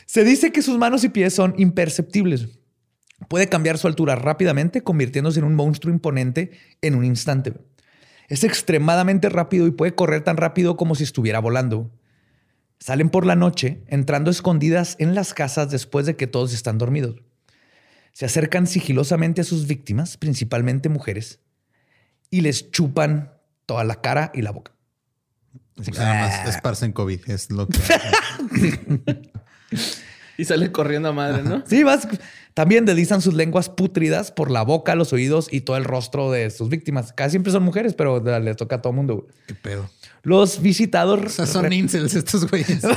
Se dice que sus manos y pies son imperceptibles. Puede cambiar su altura rápidamente, convirtiéndose en un monstruo imponente en un instante. Es extremadamente rápido y puede correr tan rápido como si estuviera volando. Salen por la noche, entrando escondidas en las casas después de que todos están dormidos. Se acercan sigilosamente a sus víctimas, principalmente mujeres, y les chupan toda la cara y la boca. O sea, nada más esparcen COVID. Es lo que. [LAUGHS] Y sale corriendo a madre, ¿no? Sí, vas. También deslizan sus lenguas pútridas por la boca, los oídos y todo el rostro de sus víctimas. Casi siempre son mujeres, pero les toca a todo mundo. güey. ¿Qué pedo? Los visitados. O sea, son incels estos güeyes. [LAUGHS]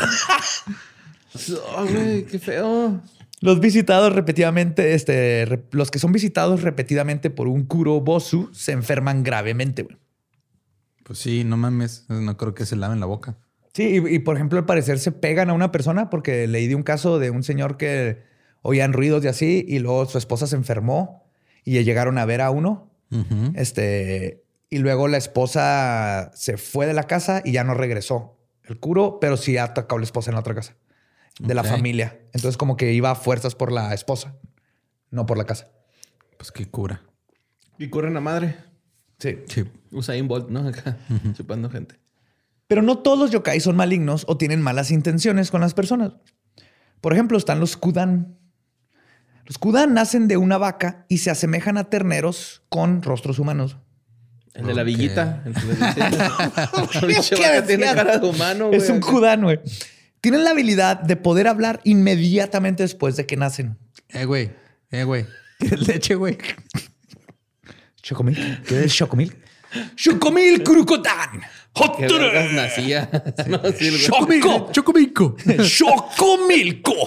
Oh, güey, qué feo. Los visitados repetidamente, este, re- los que son visitados repetidamente por un Kurobosu se enferman gravemente. güey. Pues sí, no mames. No creo que se laven la boca. Sí, y, y, por ejemplo, al parecer se pegan a una persona porque leí de un caso de un señor que oían ruidos y así, y luego su esposa se enfermó y llegaron a ver a uno. Este, y luego la esposa se fue de la casa y ya no regresó el curo, pero sí atacó a la esposa en la otra casa de la familia. Entonces, como que iba a fuerzas por la esposa, no por la casa. Pues qué cura. Y corren a madre. Sí. Sí. Usain Bolt, ¿no? [LAUGHS] Acá, chupando gente. Pero no todos los yokai son malignos o tienen malas intenciones con las personas. Por ejemplo, están los kudan. Los kudan nacen de una vaca y se asemejan a terneros con rostros humanos. El de la villita. El decía. La ¿Qué vaca tiene cara de humano. Es un kudan, güey. Tienen la habilidad de poder hablar inmediatamente después de que nacen. Eh, güey. Eh, güey. ¿Quieres [LAUGHS] leche, güey? Chocomil. ¿Qué es Chocomil? Chocomil vergas nacía. [LAUGHS] No, sí, güey. Choco. Chocomilco.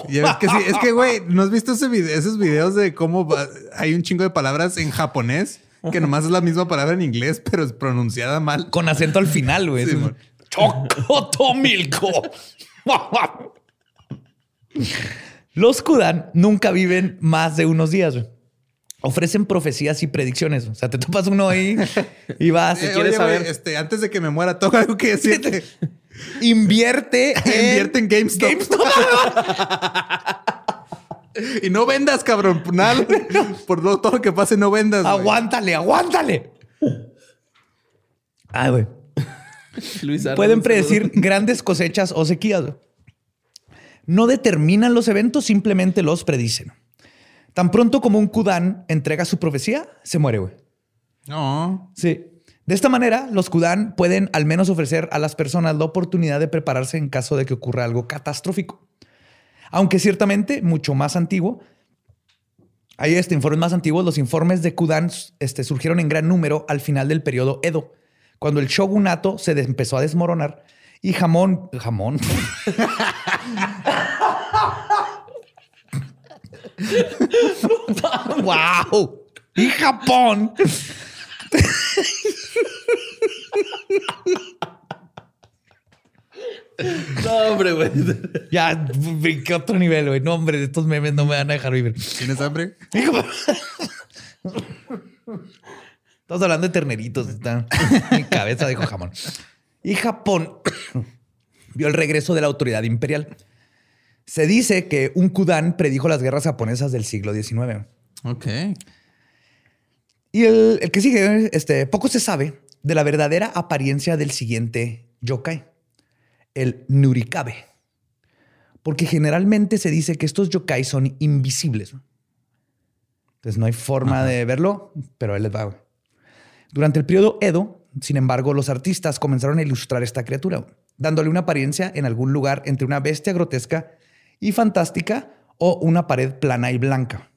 Ya ves que sí. Es que, güey, ¿no has visto ese video- esos videos de cómo va- hay un chingo de palabras en japonés que nomás es la misma palabra en inglés, pero es pronunciada mal? Con acento al final, güey. Sí. Chocotomilco. [LAUGHS] Los Kudan nunca viven más de unos días. güey. Ofrecen profecías y predicciones. O sea, te topas uno ahí y vas. Eh, quieres oye, saber- este, antes de que me muera, tengo algo que decirte. [LAUGHS] Invierte en, [LAUGHS] Invierte en GameStop. [LAUGHS] y no vendas, cabrón. Nada, por lo- todo lo que pase, no vendas. Aguántale, aguántale. Ay, güey. Pueden predecir saludo. grandes cosechas o sequías. No determinan los eventos, simplemente los predicen. Tan pronto como un Kudan entrega su profecía, se muere, güey. No. Sí. De esta manera, los Kudan pueden al menos ofrecer a las personas la oportunidad de prepararse en caso de que ocurra algo catastrófico. Aunque ciertamente mucho más antiguo. Hay este informes más antiguos. Los informes de Kudan este, surgieron en gran número al final del periodo Edo, cuando el shogunato se empezó a desmoronar y jamón, jamón. [LAUGHS] [LAUGHS] [LAUGHS] wow. Y Japón [LAUGHS] No, hombre, güey. Ya, brinqué otro nivel, güey. No, hombre, estos memes no me van a dejar vivir. ¿Tienes hambre? Estamos hablando de terneritos. Está mi cabeza dijo jamón. Y Japón [COUGHS] vio el regreso de la autoridad imperial. Se dice que un Kudan predijo las guerras japonesas del siglo XIX. Ok. Y el, el que sigue, este, poco se sabe de la verdadera apariencia del siguiente yokai, el Nurikabe. Porque generalmente se dice que estos yokai son invisibles. Entonces no hay forma de verlo, pero él les va. Durante el periodo Edo, Sin embargo, los artistas comenzaron a ilustrar esta criatura, dándole una apariencia en algún lugar entre una bestia grotesca y fantástica o una pared plana y blanca.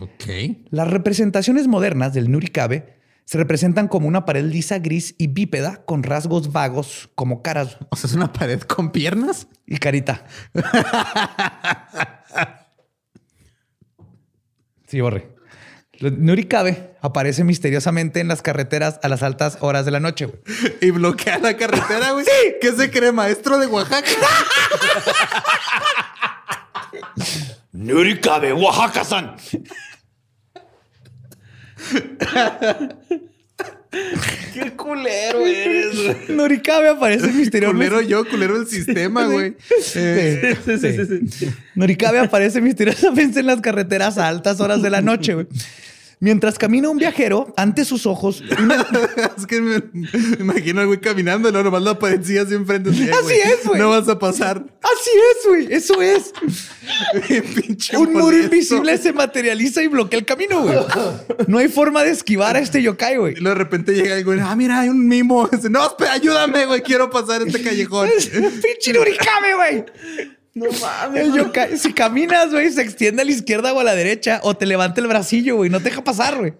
Ok. Las representaciones modernas del Nurikabe se representan como una pared lisa, gris y bípeda con rasgos vagos como caras O sea, es una pared con piernas. y carita. Sí, borre. Nurikabe aparece misteriosamente en las carreteras a las altas horas de la noche. güey. Y bloquea la carretera, güey. [LAUGHS] ¿Qué se cree, maestro de Oaxaca? [LAUGHS] Nurikabe, Oaxaca-san. Qué culero eres. [LAUGHS] Nurikabe aparece misteriosamente. culero yo, culero el sistema, güey. Eh, Sí, sí, sí. Nurikabe aparece misteriosamente en las carreteras a altas horas de la noche. güey. Mientras camina un viajero, ante sus ojos, una- [LAUGHS] es que me, me imagino al güey caminando luego nomás la parecía así enfrente. Así, Así es, güey. No vas a pasar. Así es, güey. Eso es. [LAUGHS] Pinche Un muro invisible se materializa y bloquea el camino, güey. No hay forma de esquivar a este yokai, güey. Y de repente llega el güey, ah, mira, hay un mimo. [LAUGHS] Dice, no, espera, ayúdame, güey, quiero pasar este callejón. ¡Pinche güey! No mames. Yokai, si caminas, güey, se extiende a la izquierda o a la derecha o te levanta el bracillo, güey. No te deja pasar, güey.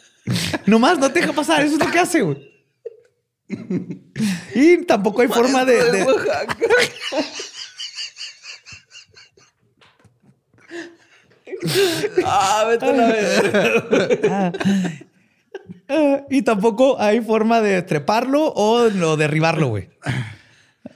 [LAUGHS] Nomás no te deja pasar. Eso es lo que hace, güey. Y tampoco hay forma de... de- ah, vete a la verga. Ah, y tampoco hay forma de treparlo o, o derribarlo, güey.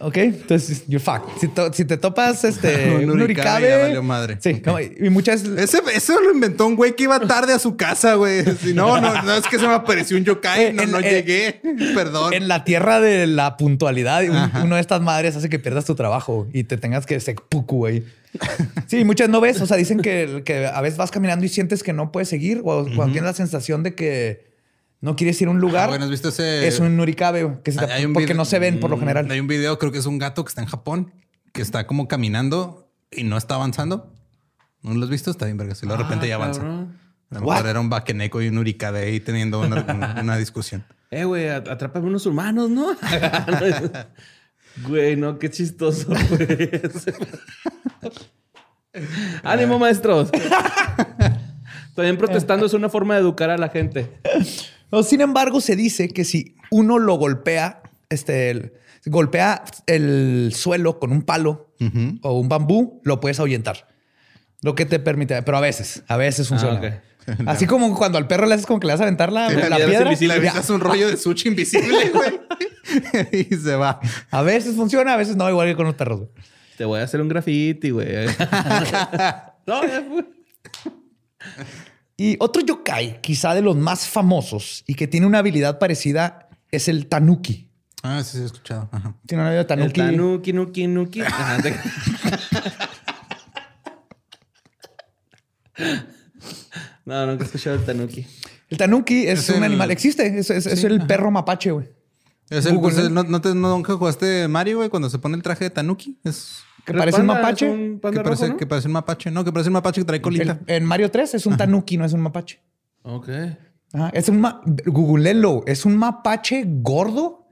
Ok, entonces, you're fucked. Si, to- si te topas este, [LAUGHS] Un Nurikabe... ya valió madre. Sí, como- y muchas... [LAUGHS] Ese, eso lo inventó un güey que iba tarde a su casa, güey. Si no, no, no es que se me apareció un yokai, no, En- no en- llegué. [LAUGHS] Perdón. En la tierra de la puntualidad, un- una de estas madres hace que pierdas tu trabajo y te tengas que seppuku, güey. Sí, muchas no ves. O sea, dicen que, que a veces vas caminando y sientes que no puedes seguir o cuando tienes la sensación de que no quieres ir a un lugar. Ah, bueno, ¿has visto ese? es un nurikabe, güey, que se te- Hay un porque video- no se ven por lo general. Hay un video, creo que es un gato que está en Japón, que está como caminando y no está avanzando. ¿No lo has visto? Está bien, verga. Si de repente ya avanza. cabrón. A lo mejor era un baqueneco y un uricade ahí teniendo una, una- una discusión. [LAUGHS] Eh, güey, at- atrápame unos humanos, ¿no? [LAUGHS] Güey, no, qué chistoso, güey. [LAUGHS] Ánimo, maestros. También protestando es una forma de educar a la gente. No, sin embargo, se dice que si uno lo golpea, este, el- golpea el suelo con un palo o un bambú, lo puedes ahuyentar. Lo que te permite, pero a veces, a veces funciona. ok. [LAUGHS] Así como cuando al perro le haces como que le vas a aventar la, Sí, la la piedra invisible. Le ya. avientas un rollo de sushi invisible, [LAUGHS] güey. y se va. A veces funciona, a veces no, igual que con los perros. güey. Te voy a hacer un graffiti, güey. [LAUGHS] no, ya fue. Y otro yokai, quizá de los más famosos y que tiene una habilidad parecida, es el tanuki. Ah, sí, sí, he escuchado. Ajá. Tiene una habilidad El tanuki. tanuki, nuki, nuki. [LAUGHS] Ajá, te- No, nunca he escuchado el tanuki. El tanuki es, Es un el- animal, existe, es, es- es Sí, el ajá. perro mapache, güey. Es el, Google, pues, ¿no? ¿no, no te, no, nunca jugaste Mario, güey, cuando se pone el traje de Tanuki? Es Que ¿El parece un mapache. un que parece, rojo, ¿no? que parece un mapache. No, que parece un mapache que trae colita. El- en Mario 3 es un tanuki, no es un mapache. Ok. Ajá, es un ma googleenlo, es un mapache gordo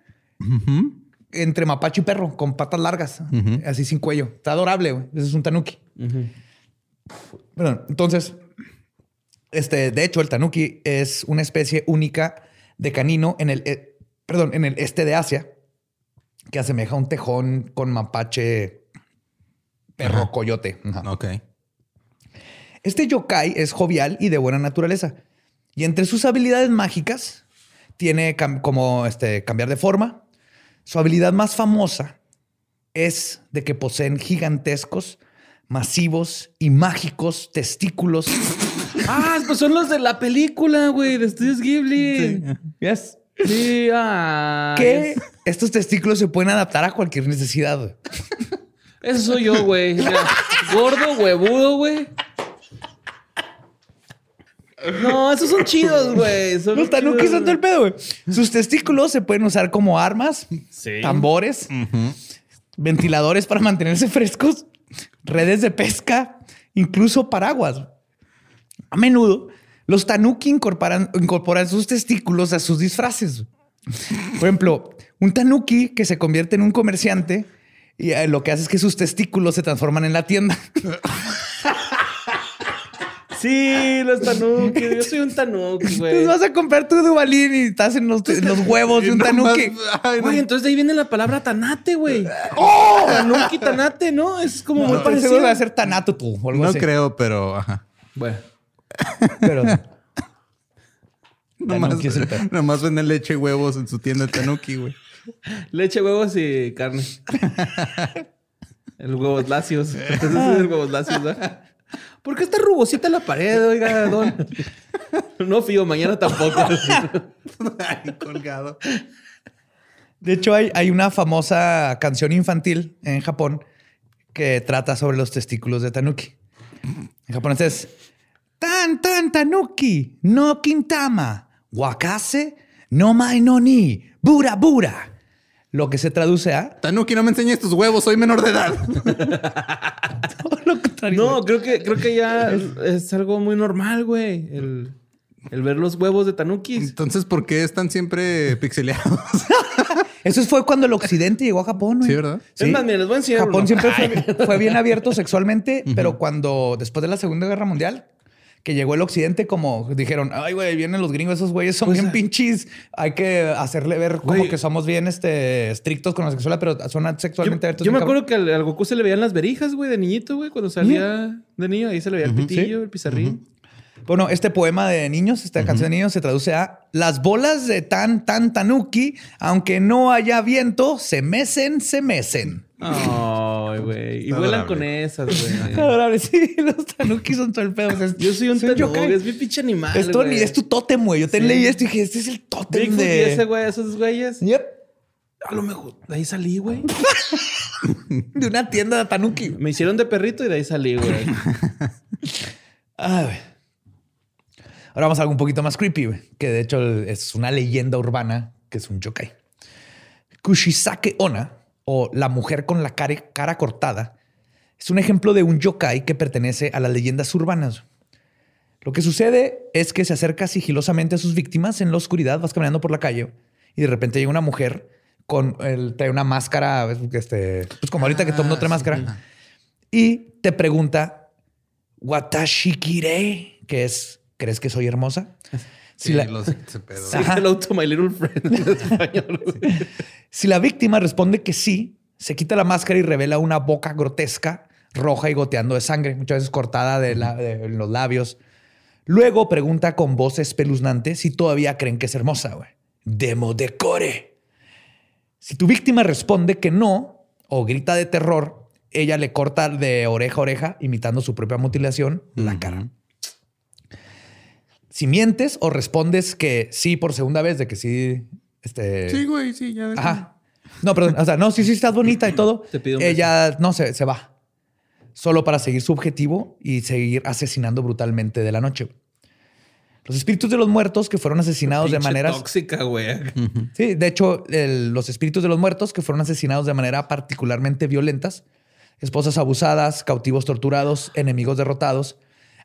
entre mapache y perro con patas largas, así sin cuello. Está adorable, güey. Ese es un tanuki. Bueno, entonces, este, de hecho, el tanuki es una especie única de canino en el, eh, perdón, en el este de Asia, que asemeja a un tejón con mapache, perro, Ajá. coyote. Ajá. Ok. Este yokai es jovial y de buena naturaleza. Y entre sus habilidades mágicas, tiene cam- como este, cambiar de forma. Su habilidad más famosa es de que poseen gigantescos, masivos y mágicos testículos. [LAUGHS] Ah, pues son los de la película, güey, de Estudios Ghibli. Yes. Sí, ah. Que es- estos testículos se pueden adaptar a cualquier necesidad. [LAUGHS] Eso soy yo, güey. O sea, gordo, huevudo, güey. No, esos son chidos, güey. Son Los tanuki chidos, son todo el pedo, güey. Sus testículos se pueden usar como armas, Sí. tambores, ventiladores para mantenerse frescos, redes de pesca, incluso paraguas. A menudo, los tanuki incorporan, incorporan sus testículos a sus disfraces. Por ejemplo, un tanuki que se convierte en un comerciante y eh, lo que hace es que sus testículos se transforman en la tienda. [LAUGHS] Sí, los tanuki. Yo soy un tanuki, Entonces güey. vas a comprar tu Duvalín y estás en los, en los huevos de un tanuki. Güey, entonces de ahí viene la palabra tanate, güey. ¡Oh! Tanuki, tanate, ¿no? Es como muy No, estoy parecido. seguro de hacer tanato tú o algo No así. creo, pero ajá. Bueno, Pero [LAUGHS] Nomás, nomás venden leche y huevos en su tienda de Tanuki, güey. [LAUGHS] leche, huevos y carne. El huevos lacios. Huevos lacios. ¿Por qué está rugosita la pared, oiga, don? No fío, mañana tampoco. Ay, colgado. De hecho, hay, hay una famosa canción infantil en Japón que trata sobre los testículos de tanuki. En japonés es Tan tan tanuki no kintama wakase no mai no ni bura bura. Lo que se traduce a Tanuki, no me enseñes tus huevos, soy menor de edad. [LAUGHS] todo lo contrario. No, creo que, creo que ya es algo muy normal, güey. El, el ver los huevos de tanukis. Entonces, ¿por qué están siempre pixeleados? [LAUGHS] Eso fue cuando el occidente llegó a Japón. güey. Sí, ¿verdad? Es más, les voy a enseñar Japón uno. siempre fue, fue bien abierto sexualmente, [LAUGHS] pero cuando después de la Segunda Guerra Mundial, que llegó el occidente, como dijeron, ay, güey, vienen los gringos, esos güeyes son Pues, bien ah. pinches. Hay que hacerle ver como Güey. que somos bien este, estrictos con la sexualidad, pero son sexualmente abiertos. yo me acuerdo que al, al Goku se le veían las verijas, güey, de niñito, güey, cuando salía de niño. Ahí se le veía el pitillo, el pizarrín. Bueno, este poema de niños, esta canción de niños, se traduce a las bolas de tan tan tanuki, aunque no haya viento, se mecen, se mecen. Ay, güey. Y vuelan con esas, güey. [LAUGHS] Adorable, sí, los tanuki son todo el pedo. o sea, Yo soy un soy tanuki, yokai. es mi pinche animal, Es, güey. es tu tótem, güey. Yo te Sí. leí esto y dije, este es el tótem Bigfoot y de... ese güey, esos güeyes. Yep. A lo mejor de ahí salí, güey. [LAUGHS] De una tienda de tanuki. Me hicieron de perrito y de ahí salí, güey. [LAUGHS] Ay, güey. Ahora vamos a algo un poquito más creepy, que de hecho es una leyenda urbana que es un yokai. Kushisake Ona, o la mujer con la cara, cara cortada, es un ejemplo de un yokai que pertenece a las leyendas urbanas. Lo que sucede es que se acerca sigilosamente a sus víctimas en la oscuridad, vas caminando por la calle y de repente llega una mujer con el, trae una máscara, este, pues como ahorita que todo mundo trae máscara, y te pregunta, Watashi kire, que es, ¿crees que soy hermosa? [LAUGHS] Si Sí, la- los-. Sí, hello to my little friend en español. güey. Si la víctima responde que sí, se quita la máscara y revela una boca grotesca, roja y goteando de sangre, muchas veces cortada de, la- de los labios. Luego pregunta con voz espeluznante si todavía creen que es hermosa. güey. Demo decore. Si tu víctima responde que no o grita de terror, ella le corta de oreja a oreja, imitando su propia mutilación, la cara. Si mientes o respondes que sí por segunda vez, de que sí, este, Sí, güey, sí, ya ves. Ajá. No, perdón. O sea, no, sí, sí, estás bonita y todo. Te pido un Ella no se, se va. Solo para seguir su objetivo y seguir asesinando brutalmente de la noche. Los espíritus de los muertos que fueron asesinados de maneras. tóxica, güey. Sí, de hecho, el- los espíritus de los muertos que fueron asesinados de manera particularmente violentas, esposas abusadas, cautivos torturados, enemigos derrotados,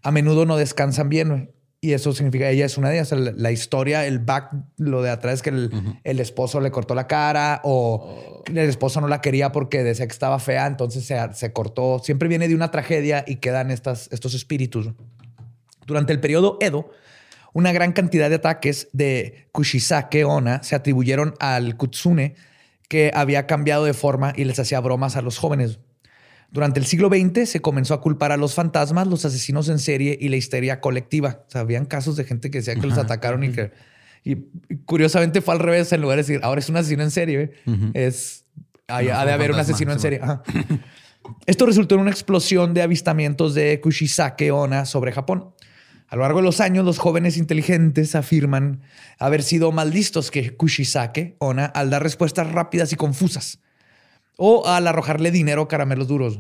a menudo no descansan bien. Y eso significa ella es una de ellas. La, la historia, el back, lo de atrás es que el, el esposo le cortó la cara o el esposo no la quería porque decía que estaba fea, entonces se, se cortó. Siempre viene de una tragedia y quedan estas, estos espíritus. Durante el periodo Edo, una gran cantidad de ataques de Kushisake Ona se atribuyeron al Kutsune, que había cambiado de forma y les hacía bromas a los jóvenes. Durante el siglo XX se comenzó a culpar a los fantasmas, los asesinos en serie y la histeria colectiva. O sea, habían casos de gente que decía que los atacaron y que... Y curiosamente fue al revés, en lugar de decir, ahora es un asesino en serie, es... hay- No, ha de haber un asesino en serie. Ajá. Esto resultó en una explosión de avistamientos de Kushisake Ona sobre Japón. A lo largo de los años, los jóvenes inteligentes afirman haber sido más listos que Kushisake Ona al dar respuestas rápidas y confusas o al arrojarle dinero a caramelos duros.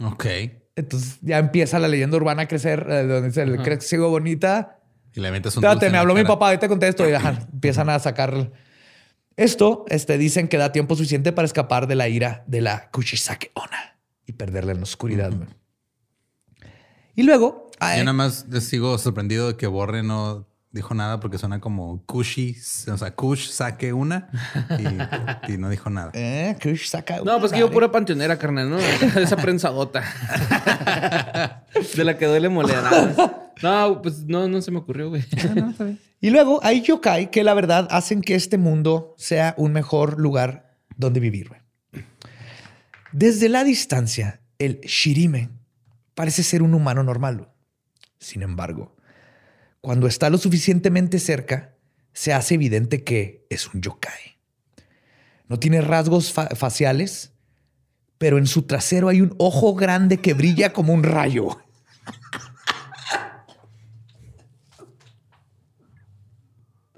Ok. Entonces ya empieza la leyenda urbana a crecer, eh, donde cree que sigo bonita. Y le metes un en me habló mi papá, ahorita contesto y ajá, empiezan a sacar. Esto este, dicen que da tiempo suficiente para escapar de la ira de la Kushisake Ona y perderla en la oscuridad. Y luego. Yo ay, nada más sigo sorprendido de que Borre no dijo nada porque suena como Kushi, o sea, Kush saque una y, y no dijo nada. [LAUGHS] Eh, Kush saca No, pues que yo pura panteonera, carnal, ¿no? [LAUGHS] Esa prensadota. [LAUGHS] De la que duele molera. No, pues no, no se me ocurrió, güey. Y luego hay yokai que la verdad hacen que este mundo sea un mejor lugar donde vivir. güey. Desde la distancia, el Shirime parece ser un humano normal. Sin embargo, cuando está lo suficientemente cerca, se hace evidente que es un yokai. No tiene rasgos fa- faciales, pero en su trasero hay un ojo grande que brilla como un rayo.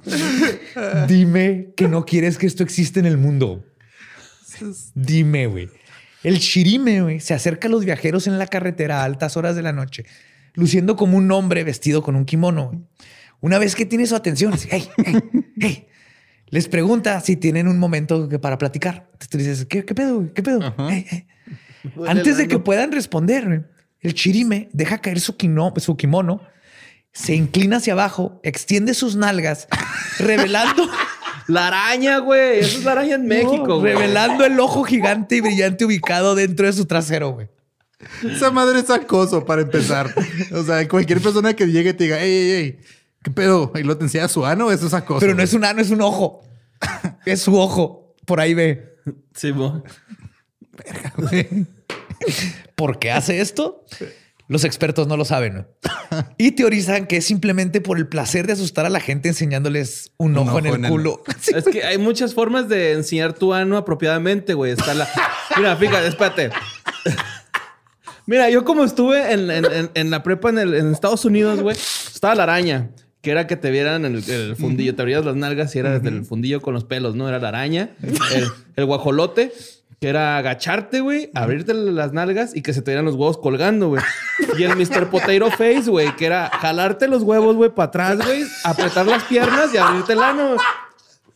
[LAUGHS] Dime que no quieres que esto exista en el mundo. Dime, güey. El shirime, güey, se acerca a los viajeros en la carretera a altas horas de la noche, luciendo como un hombre vestido con un kimono. Una vez que tiene su atención, dice, hey, hey, hey", les pregunta si tienen un momento que- para platicar. Entonces tú dices, ¿qué, qué pedo? güey? ¿Qué pedo? Hey, hey". Antes de que puedan responder, el chirime deja caer su, kino- su kimono, se inclina hacia abajo, extiende sus nalgas, [LAUGHS] revelando, La araña, güey. Esa es la araña en México, güey. revelando el ojo gigante y brillante ubicado dentro de su trasero, güey. Esa madre es acoso para empezar. O sea, cualquier persona que llegue y te diga, ey, ey, ey, ¿qué pedo? Y lo te enseña su ano, eso es acoso. Pero no es un ano, es un ojo. Es su ojo. Por ahí ve. Sí, mo. ¿Por qué hace esto? Los expertos no lo saben. Y teorizan que es simplemente por el placer de asustar a la gente enseñándoles un, Un ojo, en el en culo. [LAUGHS] Es que hay muchas formas de enseñar tu ano apropiadamente, güey. Está la. Mira, fíjate, espérate. Mira, yo como estuve en, en- en- en la prepa en, el- en Estados Unidos, güey, estaba la araña, que era que te vieran el, el fundillo, te abrías las nalgas y era desde el fundillo con los pelos, ¿no? Era la araña. El, el guajolote, que era agacharte, güey, abrirte las nalgas y que se te vieran los huevos colgando, güey. Y el Mr. Potato Face, güey, que era jalarte los huevos, güey, para atrás, güey, apretar las piernas y abrirte el ano.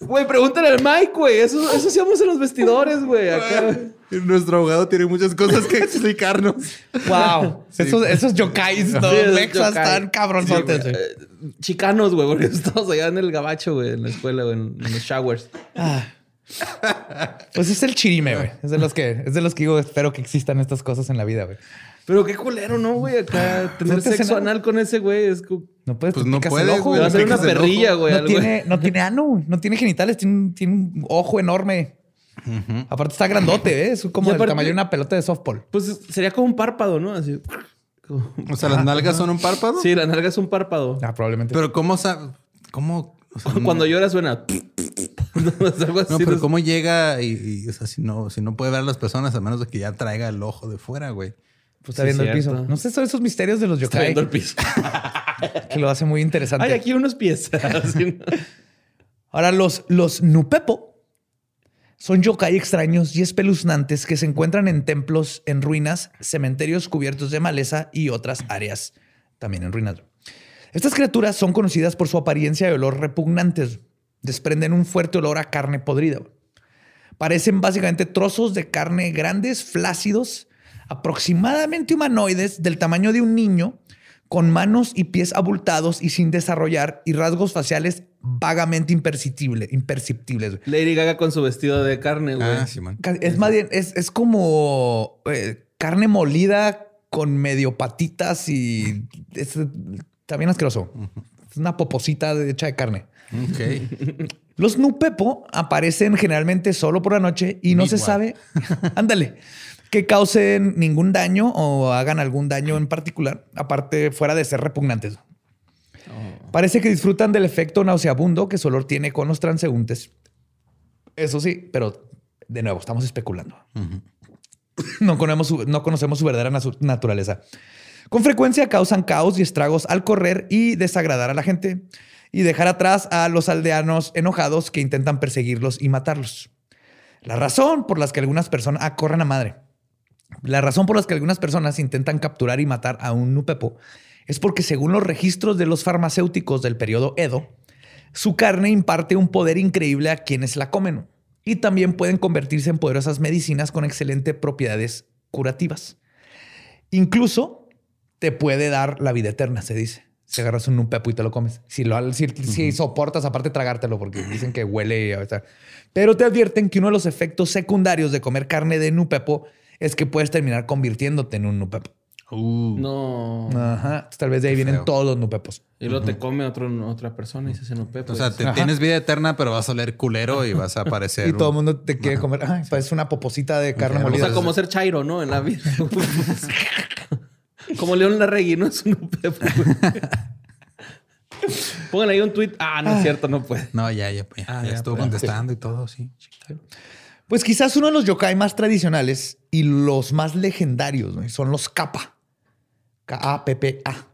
Güey, pregúntale al Mike, güey. Eso, eso hacíamos en los vestidores, güey. Acá. Nuestro abogado tiene muchas cosas que explicarnos. Wow. Esos, esos yokais, no, Sí, esos están cabronzotes. güey. Eh, chicanos, güey, porque [LAUGHS] estamos allá en el gabacho, güey, en la escuela, güey, en, en los showers. Pues es el chirime, güey. Es de los que, es de los que digo, espero que existan estas cosas en la vida, güey. Pero qué culero, ¿no, güey? Acá [LAUGHS] tener No sexo anal con ese güey es como... No puedes, Pues te no picas puedes, el ojo, güey, Va a güey. ser una perrilla, güey. No tiene, no tiene ano, no tiene genitales, tiene, un- tiene un ojo enorme. Aparte está grandote, ¿eh? es como Y el aparte- tamaño de una pelota de softball. Pues sería como un párpado, ¿no? Así. como- O sea, las nalgas son un párpado. Sí, la nalga es un párpado. Ah, probablemente. Pero ¿cómo sabe? ¿Cómo? o sea, [LAUGHS] Cuando llora suena... [LAUGHS] No, es algo así. No, pero ¿cómo llega y, y, o sea, si no, si no puede ver a las personas a menos de que ya traiga el ojo de fuera, güey? Pues está Sí, viendo el piso. No sé, son esos misterios de los Está yokai viendo el piso. [LAUGHS] que lo hace muy interesante. Ay, aquí unos pies. [LAUGHS] Ahora, los, los Nupepo son yokai extraños y espeluznantes que se encuentran en templos en ruinas, cementerios cubiertos de maleza y otras áreas también en ruinas. Estas criaturas son conocidas por su apariencia y olor repugnantes. Desprenden un fuerte olor a carne podrida. Parecen básicamente trozos de carne grandes, flácidos, aproximadamente humanoides, del tamaño de un niño, con manos y pies abultados y sin desarrollar y rasgos faciales vagamente imperceptible- imperceptibles. Lady Gaga con su vestido de carne, güey. Ah, Es más bien, es, es como eh, carne molida con medio patitas y es también asqueroso. Es una poposita de- hecha de carne. Ok. Los Nupepo aparecen generalmente solo por la noche y no se sabe, ándale, que causen ningún daño o hagan algún daño en particular, aparte fuera de ser repugnantes. Parece que disfrutan del efecto nauseabundo que su olor tiene con los transeúntes. Eso sí, pero de nuevo, estamos especulando. no, conocemos su, no conocemos su verdadera naturaleza. Con frecuencia causan caos y estragos al correr y desagradar a la gente y dejar atrás a los aldeanos enojados que intentan perseguirlos y matarlos. La razón por las que algunas personas ah, corren a madre. La razón por las que algunas personas intentan capturar y matar a un nupepo es porque según los registros de los farmacéuticos del periodo Edo, su carne imparte un poder increíble a quienes la comen y también pueden convertirse en poderosas medicinas con excelentes propiedades curativas. Incluso te puede dar la vida eterna, se dice. Si agarras un nupepo y te lo comes. Si, lo, si, si soportas, aparte tragártelo, porque dicen que huele. o sea. Pero te advierten que uno de los efectos secundarios de comer carne de nupepo es que puedes terminar convirtiéndote en un nupepo. Uh, No. Ajá. Tal vez de ahí vienen feo. todos los nupepos. Y luego te come otro, otra persona y se hace no o sea, te- tienes vida eterna, pero vas a oler culero y vas a [LAUGHS] aparecer. Y todo el un- mundo te quiere comer. Ay, parece una poposita de carne O O molida. sea, como ser Chairo, ¿no? En la vida. [LAUGHS] como León Larregui, ¿no? Es un pepo. Pongan ahí un tweet. Ah, no es cierto, no puede. No, ya, ya, ya, Ah, ya ya, estuvo pues. contestando y todo, sí. Pues quizás uno de los yokai más tradicionales y los más legendarios son los kappa. K-A-P-P-A.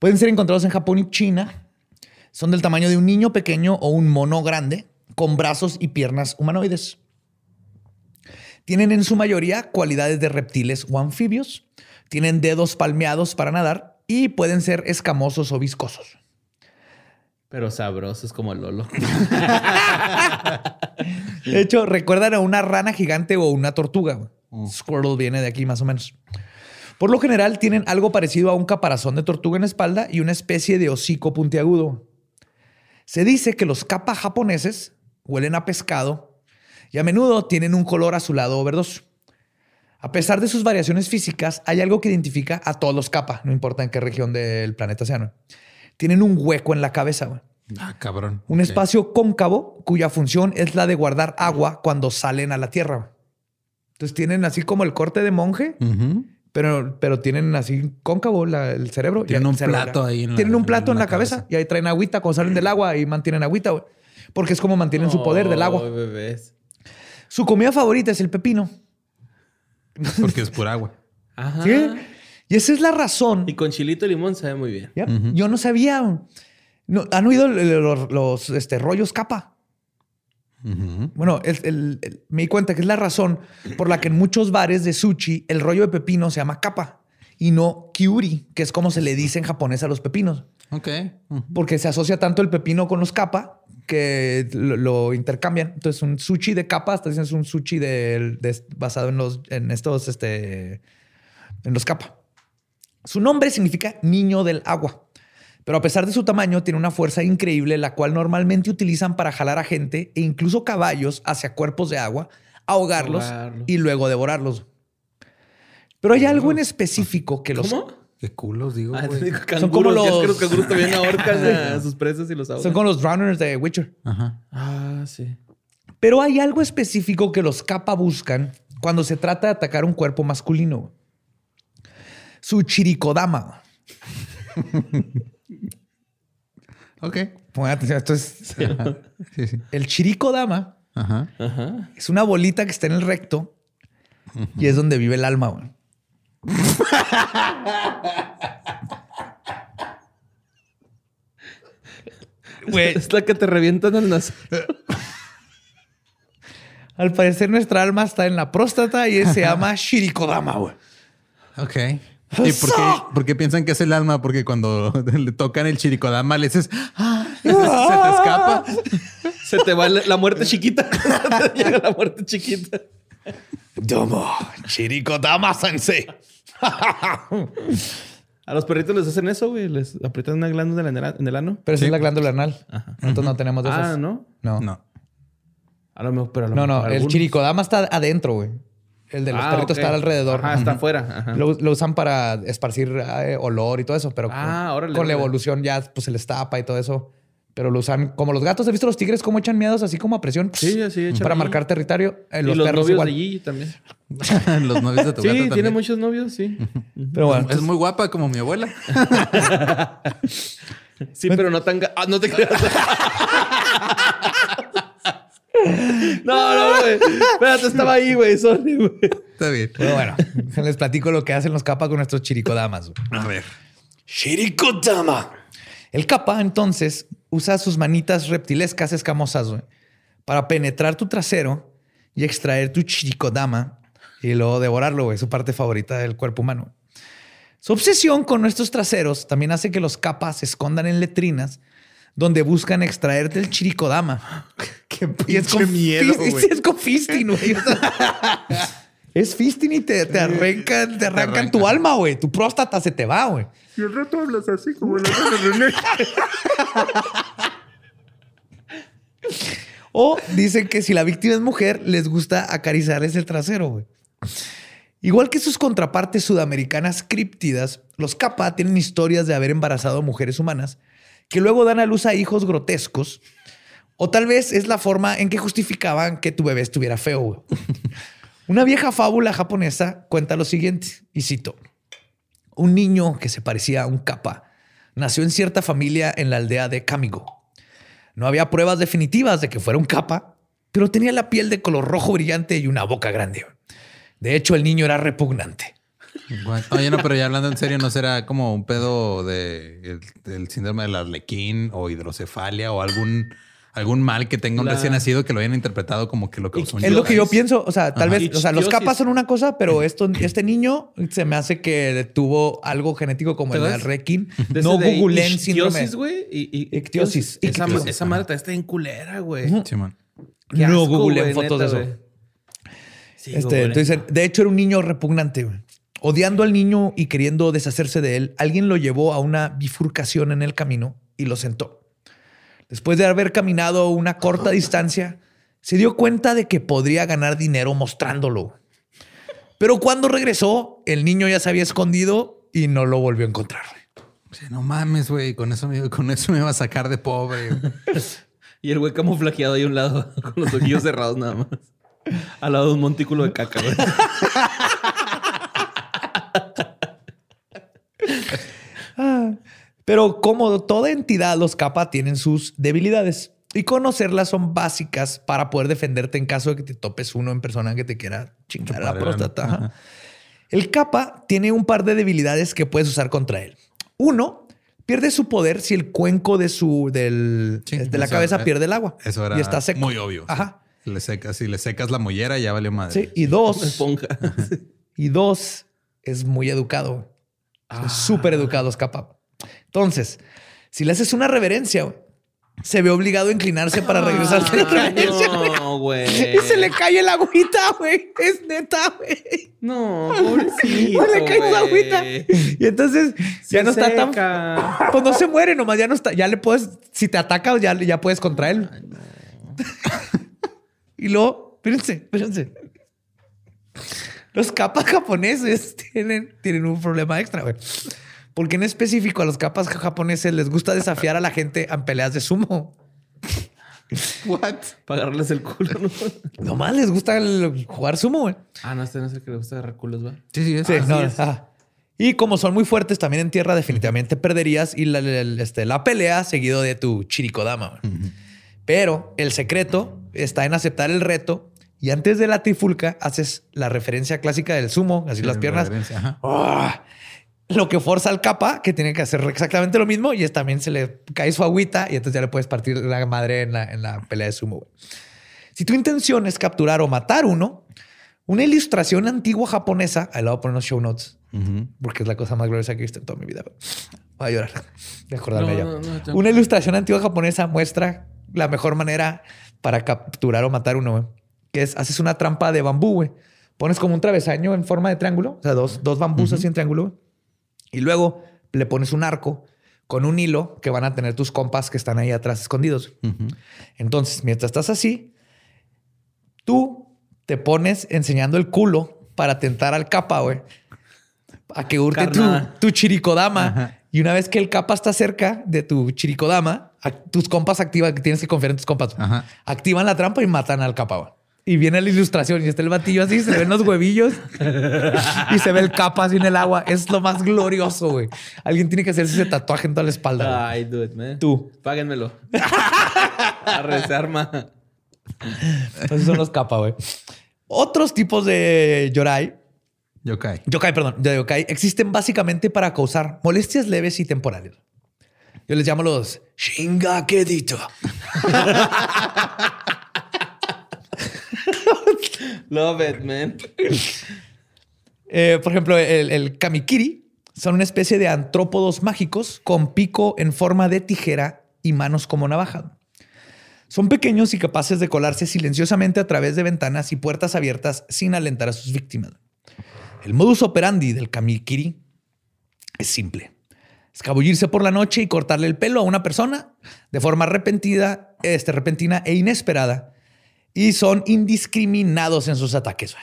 Pueden ser encontrados en Japón y China. Son del tamaño de un niño pequeño o un mono grande con brazos y piernas humanoides. Tienen en su mayoría cualidades de reptiles o anfibios. Tienen dedos palmeados para nadar y pueden ser escamosos o viscosos. Pero sabroso, es como el Lolo. [LAUGHS] De hecho, recuerdan a una rana gigante o una tortuga. Squirtle viene de aquí más o menos. Por lo general tienen algo parecido a un caparazón de tortuga en la espalda y una especie de hocico puntiagudo. Se dice que los kappa japoneses huelen a pescado y a menudo tienen un color azulado o verdoso. A pesar de sus variaciones físicas, hay algo que identifica a todos los kappa, no importa en qué región del planeta sean. Tienen un hueco en la cabeza. Ah, cabrón. Un espacio cóncavo cuya función es la de guardar agua cuando salen a la tierra. Entonces tienen así como el corte de monje, pero, pero tienen así cóncavo la- el cerebro. Tienen un cerebro- plato ahí en la- Tienen un plato en en la, cabeza. cabeza. y ahí traen agüita cuando salen del agua y mantienen agüita, güey. Porque es como mantienen su poder del agua. Bebés. Su comida favorita es el pepino. Porque es pura agua. [LAUGHS] Ajá. ¿Sí? Y esa es la razón. Y con chilito y limón sabe muy bien. Ya, Yo no sabía. No, ¿Han oído los, los, este, rollos capa? Bueno, el- el- el- me di cuenta que es la razón por la que en muchos bares de sushi el rollo de pepino se llama capa y no kiuri, que es como se le dice en japonés a los pepinos. Ok. Porque se asocia tanto el pepino con los capa que lo, lo intercambian. Entonces, un sushi de capa, hasta dicen es un sushi de, de- basado en los en estos, este, en los capa. Su nombre significa niño del agua. Pero a pesar de su tamaño, tiene una fuerza increíble, la cual normalmente utilizan para jalar a gente e incluso caballos hacia cuerpos de agua, ahogarlos Ahogarlos. y luego devorarlos. Pero hay algo en específico que los ¿Cómo? Qué culos, digo, Ah, digo, Son como. Ya es que los- los canguros también ahorcan [LAUGHS] a sus presas y los ahogan. son como los drowners de Witcher. Ajá. Ah, sí. Pero hay algo específico que los capa buscan cuando se trata de atacar un cuerpo masculino. Su chirikodama. [LAUGHS] Ok. Pongan atención, esto es [LAUGHS] Sí, sí. el chirikodama. Ajá. Ajá. Es una bolita que está en el recto y es donde vive el alma. güey. [LAUGHS] Güey, Es la que te revientan el nas. [LAUGHS] al parecer nuestra alma está en la próstata y se llama Shirikodama. güey. Ok. ¿Y por qué, por qué piensan que es el alma? Porque cuando [LAUGHS] le tocan el chirikodama le dices, "Ah", se te escapa. [LAUGHS] Se te va la muerte chiquita. [LAUGHS] Te Llega la muerte chiquita. Domo, Shirikodama sensei. A los perritos les hacen eso, güey. Les aprietan una glándula en el, el ano. Pero esa es la glándula anal. Nosotros no tenemos de esas. Ah, ¿no? No. No. A lo mejor, pero a lo No, no, mejor el algunos. chirikodama está adentro, güey. El de los Ah, perritos ok. está alrededor. Ajá, está afuera. Ajá. Lo, lo usan para esparcir eh, olor y todo eso, pero Ah, con, órale, con la evolución ya pues se les tapa y todo eso. Pero lo usan como los gatos. ¿Has visto los tigres cómo echan miedos así como a presión? Sí, así echan Para ahí. marcar territorio. Eh, y los, los perros novios igual. de Gigi también. [LAUGHS] Los novios de tu Sí, gato tiene también. muchos novios, sí. Pero bueno, Es muy guapa como mi abuela. [LAUGHS] Sí, pero no tan... Ah, no te creas. [LAUGHS] no, no, güey. Espérate, estaba ahí, güey. Sorry, güey. Está bien. pero bueno, les platico lo que hacen los capas con nuestros chiricodamas. güey. A ver. Shirikodama. El capa, entonces, usa sus manitas reptilescas escamosas güey, para penetrar tu trasero y extraer tu chirikodama y luego devorarlo, güey, su parte favorita del cuerpo humano. Su obsesión con nuestros traseros también hace que los capas se escondan en letrinas donde buscan extraerte el chirikodama. Qué Y es con, miedo, güey. es con fisting, güey. O [LAUGHS] sea, Es fisting y te, te arrancan, te arrancan tu alma, güey. Tu próstata se te va, güey. Y el rato hablas así como la de René. [LAUGHS] O dicen que si la víctima es mujer, les gusta acariciarles el trasero, güey. Igual que sus contrapartes sudamericanas críptidas, los Kappa tienen historias de haber embarazado a mujeres humanas que luego dan a luz a hijos grotescos. O tal vez es la forma en que justificaban que tu bebé estuviera feo. [LAUGHS] Una vieja fábula japonesa cuenta lo siguiente, y cito. Un niño que se parecía a un Kappa nació en cierta familia en la aldea de Kamigo. No había pruebas definitivas de que fuera un Kappa, pero tenía la piel de color rojo brillante y una boca grande. De hecho, el niño era repugnante. What? Oye, no, pero ya hablando en serio, ¿no será como un pedo de el, del síndrome del arlequín o hidrocefalia o algún, algún mal que tenga un La- recién nacido que lo hayan interpretado como que lo causó un Es lo que yo pienso. O sea, tal Ajá. vez, o sea, los capas son una cosa, pero esto, este niño se me hace que tuvo algo genético como el ¿Te del? Requin. No googleen síndrome. ictiosis, güey. Ictiosis. Esa, esa madre está en culera, güey. Simón. Qué No googleen fotos de eso. Sí, Este, entonces, de hecho, era un niño repugnante. güey. Odiando al niño y queriendo deshacerse de él, alguien lo llevó a una bifurcación en el camino y lo sentó. Después de haber caminado una corta distancia, se dio cuenta de que podría ganar dinero mostrándolo. Pero cuando regresó, el niño ya se había escondido y no lo volvió a encontrar. No mames, güey. Con eso, me, con eso me iba a sacar de pobre. [LAUGHS] Y el güey camuflajeado ahí a un lado, [LAUGHS] con los ojillos cerrados nada más. Al lado de un montículo de caca, güey. [LAUGHS] Pero como toda entidad, los kappa tienen sus debilidades y conocerlas son básicas para poder defenderte en caso de que te topes uno en persona que te quiera chingar la próstata. Ajá. El kappa tiene un par de debilidades que puedes usar contra él. Uno, pierde su poder si el cuenco de su del, Sí, de la cabeza eh, pierde el agua. Eso era y está seco. muy obvio. sí. Ajá. Le secas, si le secas la mollera, ya valió madre. Sí. Y dos, esponja. [LAUGHS] y dos, es muy educado. Ah. Súper educado, es capaz. Entonces, si le haces una reverencia, se ve obligado a inclinarse para regresarte la reverencia. güey. No, güey. Y se le cae el agüita, güey. Es neta, güey. No, pobrecito. [LAUGHS] Se le cae el güey. agüita. Y entonces ya no está tan. Pues no se muere, nomás ya no está. Ya le puedes. Si te ataca, ya, ya puedes contra él. [LAUGHS] y luego, espérense, espérense. Los capas japoneses [LAUGHS] tienen, tienen un problema extra, güey. Porque en específico a los capas japoneses les gusta desafiar a la gente en peleas de sumo. What? Para agarrarles el culo, ¿no? Nomás les gusta el- jugar sumo, güey. Ah, no, este no es el que le gusta agarrar culos, ¿va? Sí, sí, es. Sí, no, es. ajá. Y como son muy fuertes también en tierra, definitivamente perderías y la, la- este, la pelea seguido de tu chirikodama. güey. Pero el secreto está en aceptar el reto y antes de la trifulca haces la referencia clásica del sumo, así Sí, las piernas. ¡Ah! Lo que forza al capa, que tiene que hacer exactamente lo mismo y es también se le cae su agüita y entonces ya le puedes partir la madre en la, en la pelea de sumo. güey. Si tu intención es capturar o matar uno, una ilustración antigua japonesa, ahí le voy a poner unos show notes, porque es la cosa más gloriosa que he visto en toda mi vida. güey. Voy a llorar de acordarme No, ya. no, no, tranquilo. Una ilustración antigua japonesa muestra la mejor manera para capturar o matar uno, güey, que es haces una trampa de bambú, güey. Pones como un travesaño en forma de triángulo, o sea, dos, dos bambús así en triángulo, güey. Y luego le pones un arco con un hilo que van a tener tus compas que están ahí atrás escondidos. Entonces, mientras estás así, tú te pones enseñando el culo para tentar al capa, güey. A que hurte tu, tu chiricodama. Ajá. Y una vez que el capa está cerca de tu chiricodama, tus compas activan, que tienes que confiar en tus compas. Ajá. Activan la trampa y matan al capa, güey. Y viene la ilustración y está el batillo así, se le ven los huevillos y se ve el capa así en el agua. Es lo más glorioso, güey. Alguien tiene que hacerse ese tatuaje en toda la espalda. Ay, do it, man. Tú. Páguenmelo. Arre, se arma. Esos son los capa, güey. Otros tipos de yorai Yokai. Yokai, perdón, de yokai existen básicamente para causar molestias leves y temporales. Yo les llamo los Shingakedito. [LAUGHS] Love it, man. [LAUGHS] Eh, por ejemplo, el, Kamikiri son una especie de antrópodos mágicos con pico en forma de tijera y manos como navaja. Son pequeños y capaces de colarse silenciosamente a través de ventanas y puertas abiertas sin alentar a sus víctimas. El modus operandi del Kamikiri es simple. Escabullirse por la noche y cortarle el pelo a una persona de forma repentina, este, repentina e inesperada. Y son indiscriminados en sus ataques.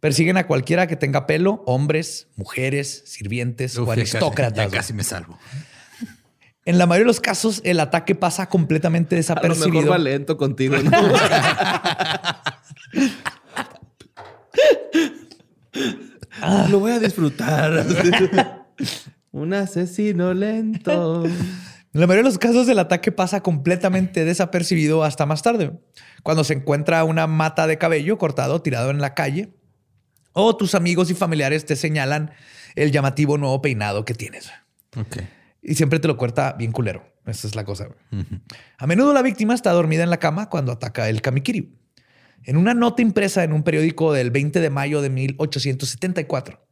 Persiguen a cualquiera que tenga pelo, hombres, mujeres, sirvientes o aristócratas. Ya casi me salvo. En la mayoría de los casos, el ataque pasa completamente desapercibido. A lo mejor va lento contigo. ¿no? ah, lo voy a disfrutar. [LAUGHS] Un asesino lento. En la mayoría de los casos, el ataque pasa completamente desapercibido hasta más tarde, cuando se encuentra una mata de cabello cortado tirado en la calle, o tus amigos y familiares te señalan el llamativo nuevo peinado que tienes. Okay. Y siempre te lo corta bien culero. Esa es la cosa. A menudo la víctima está dormida en la cama cuando ataca el kamikiri. En una nota impresa en un periódico del 20 de mayo de 1874,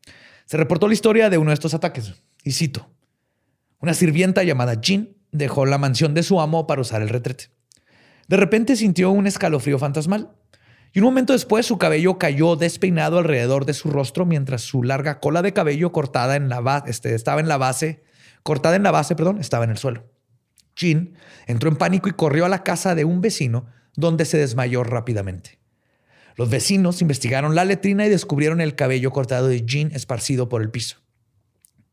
se reportó la historia de uno de estos ataques. Y cito, una sirvienta llamada Jean dejó la mansión de su amo para usar el retrete. De repente sintió un escalofrío fantasmal y un momento después su cabello cayó despeinado alrededor de su rostro mientras su larga cola de cabello cortada en la este, estaba en la base cortada en la base, perdón, estaba en el suelo. Jean entró en pánico y corrió a la casa de un vecino donde se desmayó rápidamente. Los vecinos investigaron la letrina y descubrieron el cabello cortado de Jean esparcido por el piso.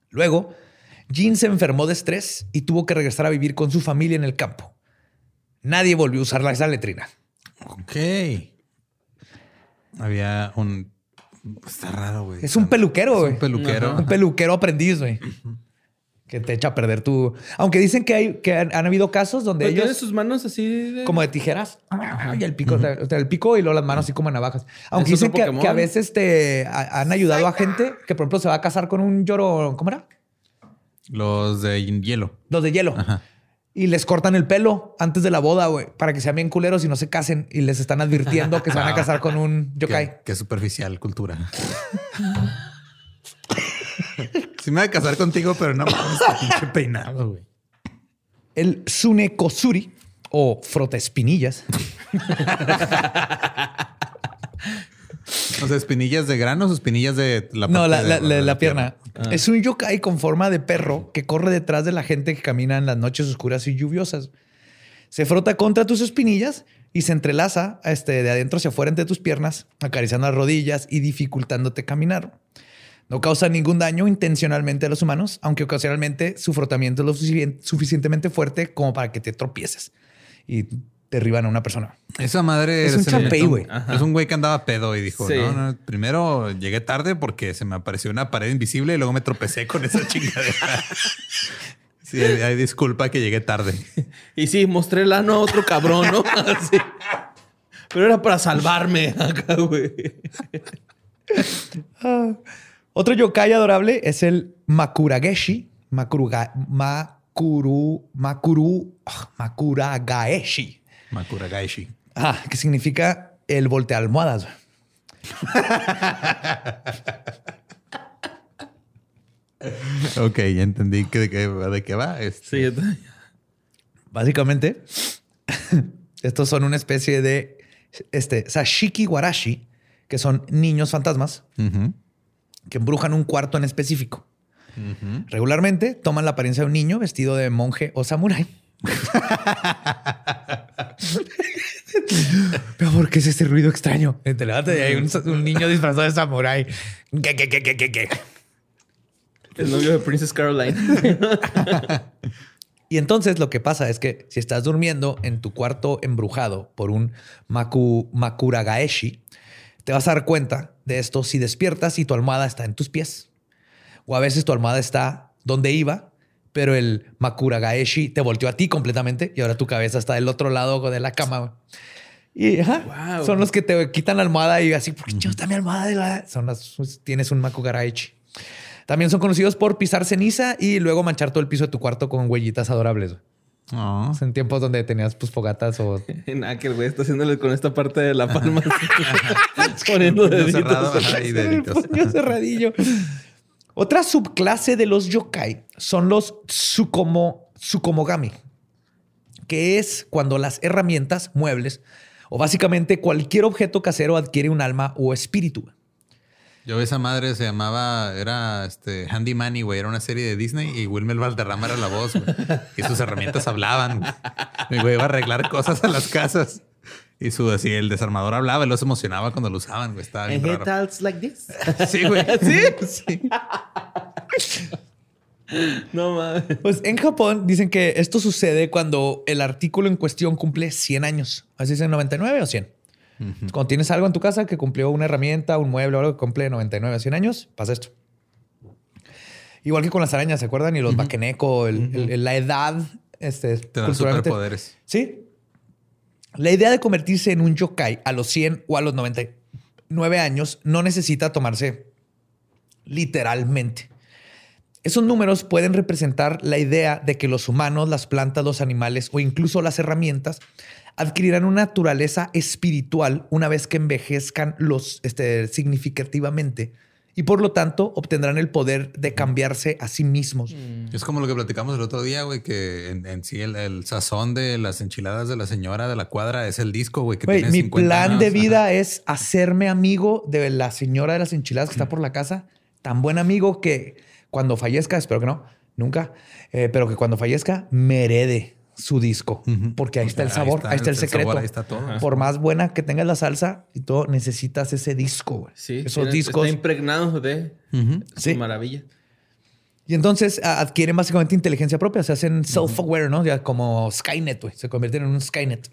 Luego, Jean se enfermó de estrés y tuvo que regresar a vivir con su familia en el campo. Nadie volvió a usar esa letrina. Ok. Había un... Está raro, güey. Es un peluquero, güey. un peluquero. Un peluquero aprendiz, güey que te echa a perder tu. Aunque dicen que hay que han, habido casos donde ellos. Tienen sus manos así como de tijeras y el pico, el pico y luego las manos así como navajas. Aunque dicen que, a veces te han ayudado a gente que, por ejemplo, se va a casar con un lloro. ¿Cómo era? Los de hielo. Los de hielo. Y les cortan el pelo antes de la boda, güey, para que sean bien culeros y no se casen. Y les están advirtiendo que se van a [LAUGHS] casar con un yokai. Qué, superficial cultura. [LAUGHS] Sí me voy a casar contigo, pero no pinche peinado, güey. El Sunekosuri o frota espinillas. [LAUGHS] o sea, espinillas de granos o espinillas de la No, la, la, pierna. Ah. Es un yokai con forma de perro que corre detrás de la gente que camina en las noches oscuras y lluviosas. Se frota contra tus espinillas y se entrelaza este, de adentro hacia afuera entre tus piernas, acariciando las rodillas y dificultándote caminar. No causa ningún daño intencionalmente a los humanos, aunque ocasionalmente su frotamiento es lo suficientemente fuerte como para que te tropieces y derriban a una persona. Esa madre es un champey, güey. Es un güey que andaba pedo y dijo, no, primero llegué tarde porque se me apareció una pared invisible y luego me tropecé con esa [LAUGHS] chingadera. [LAUGHS] sí, hay disculpa que llegué tarde. [LAUGHS] y sí, mostré el ano a otro cabrón, ¿no? Pero era para salvarme acá, güey. Ah. Otro yokai adorable es el Makurageshi. Makuruga, makuru, makuru, ah, Makuragaeshi. Makuragaeshi. Ah, que significa el volte almohadas. ok, ya entendí de qué, de qué va. Este. Sí, Básicamente, estos son una especie de este, Sashiki Warashi, que son niños fantasmas que embrujan un cuarto en específico. Regularmente toman la apariencia de un niño vestido de monje o samurái. [LAUGHS] [LAUGHS] Pero ¿por qué es ese ruido extraño? Te y hay un, niño disfrazado de samurái. ¿Qué, qué, qué, qué, qué, qué? El novio de Princess Caroline. [LAUGHS] y entonces lo que pasa es que si estás durmiendo en tu cuarto embrujado por un maku, makuragaeshi, te vas a dar cuenta de esto si despiertas y tu almohada está en tus pies. O a veces tu almohada está donde iba, pero el Makura Gaeshi te volteó a ti completamente y ahora tu cabeza está del otro lado de la cama. Y son los que te quitan la almohada y así, ¿por qué está mi almohada? Son las, pues, tienes un Makura Gaeshi. También son conocidos por pisar ceniza y luego manchar todo el piso de tu cuarto con huellitas adorables. En tiempos donde tenías pues fogatas o. [LAUGHS] Nada, que el güey está haciéndole con esta parte de la palma. [LAUGHS] poniendo deditos. cerradillo. [LAUGHS] Otra subclase de los yokai son los tsukomo, que es cuando las herramientas, muebles o básicamente cualquier objeto casero adquiere un alma o espíritu. Yo esa madre se llamaba, era este Handy Manny, güey. Era una serie de Disney y Wilmer Valderrama era la voz, güey. Y sus herramientas hablaban. Mi güey iba a arreglar cosas a las casas. Y su así, el desarmador hablaba y los emocionaba cuando lo usaban, güey. Estaba bien raro. talks like this. [LAUGHS] Sí, güey. [LAUGHS] ¿Sí? [LAUGHS] No mames. Pues en Japón dicen que esto sucede cuando el artículo en cuestión cumple 100 años. Así dicen 99 o 100. Cuando tienes algo en tu casa que cumplió una herramienta, un mueble o algo que cumple 99 o 100 años, pasa esto. Igual que con las arañas, ¿se acuerdan? Y los bakeneko, el- el- el- la edad este, Te dan superpoderes. Sí. La idea de convertirse en un yokai a los 100 o a los 99 años no necesita tomarse literalmente. Esos números pueden representar la idea de que los humanos, las plantas, los animales o incluso las herramientas adquirirán una naturaleza espiritual una vez que envejezcan los, este, significativamente y por lo tanto obtendrán el poder de cambiarse a sí mismos. Es como lo que platicamos el otro día, güey, que en, en sí el, el sazón de las enchiladas de la señora de la cuadra es el disco, güey, que Güey, tiene mi 50 plan años. de Ajá. vida es hacerme amigo de la señora de las enchiladas que está por la casa. Tan buen amigo que cuando fallezca, espero que no, nunca, eh, pero que cuando fallezca me herede su disco. Porque ahí está el Ahí sabor, está ahí está el, el secreto. sabor, ahí está todo. Por más buena que tenga la salsa y todo, necesitas ese disco. güey. Sí, Esos tiene- discos. Está impregnado de su Sí. maravilla. Y entonces adquieren básicamente inteligencia propia, se hacen self-aware, ¿no? Ya como Skynet, güey. Se convierten en un Skynet.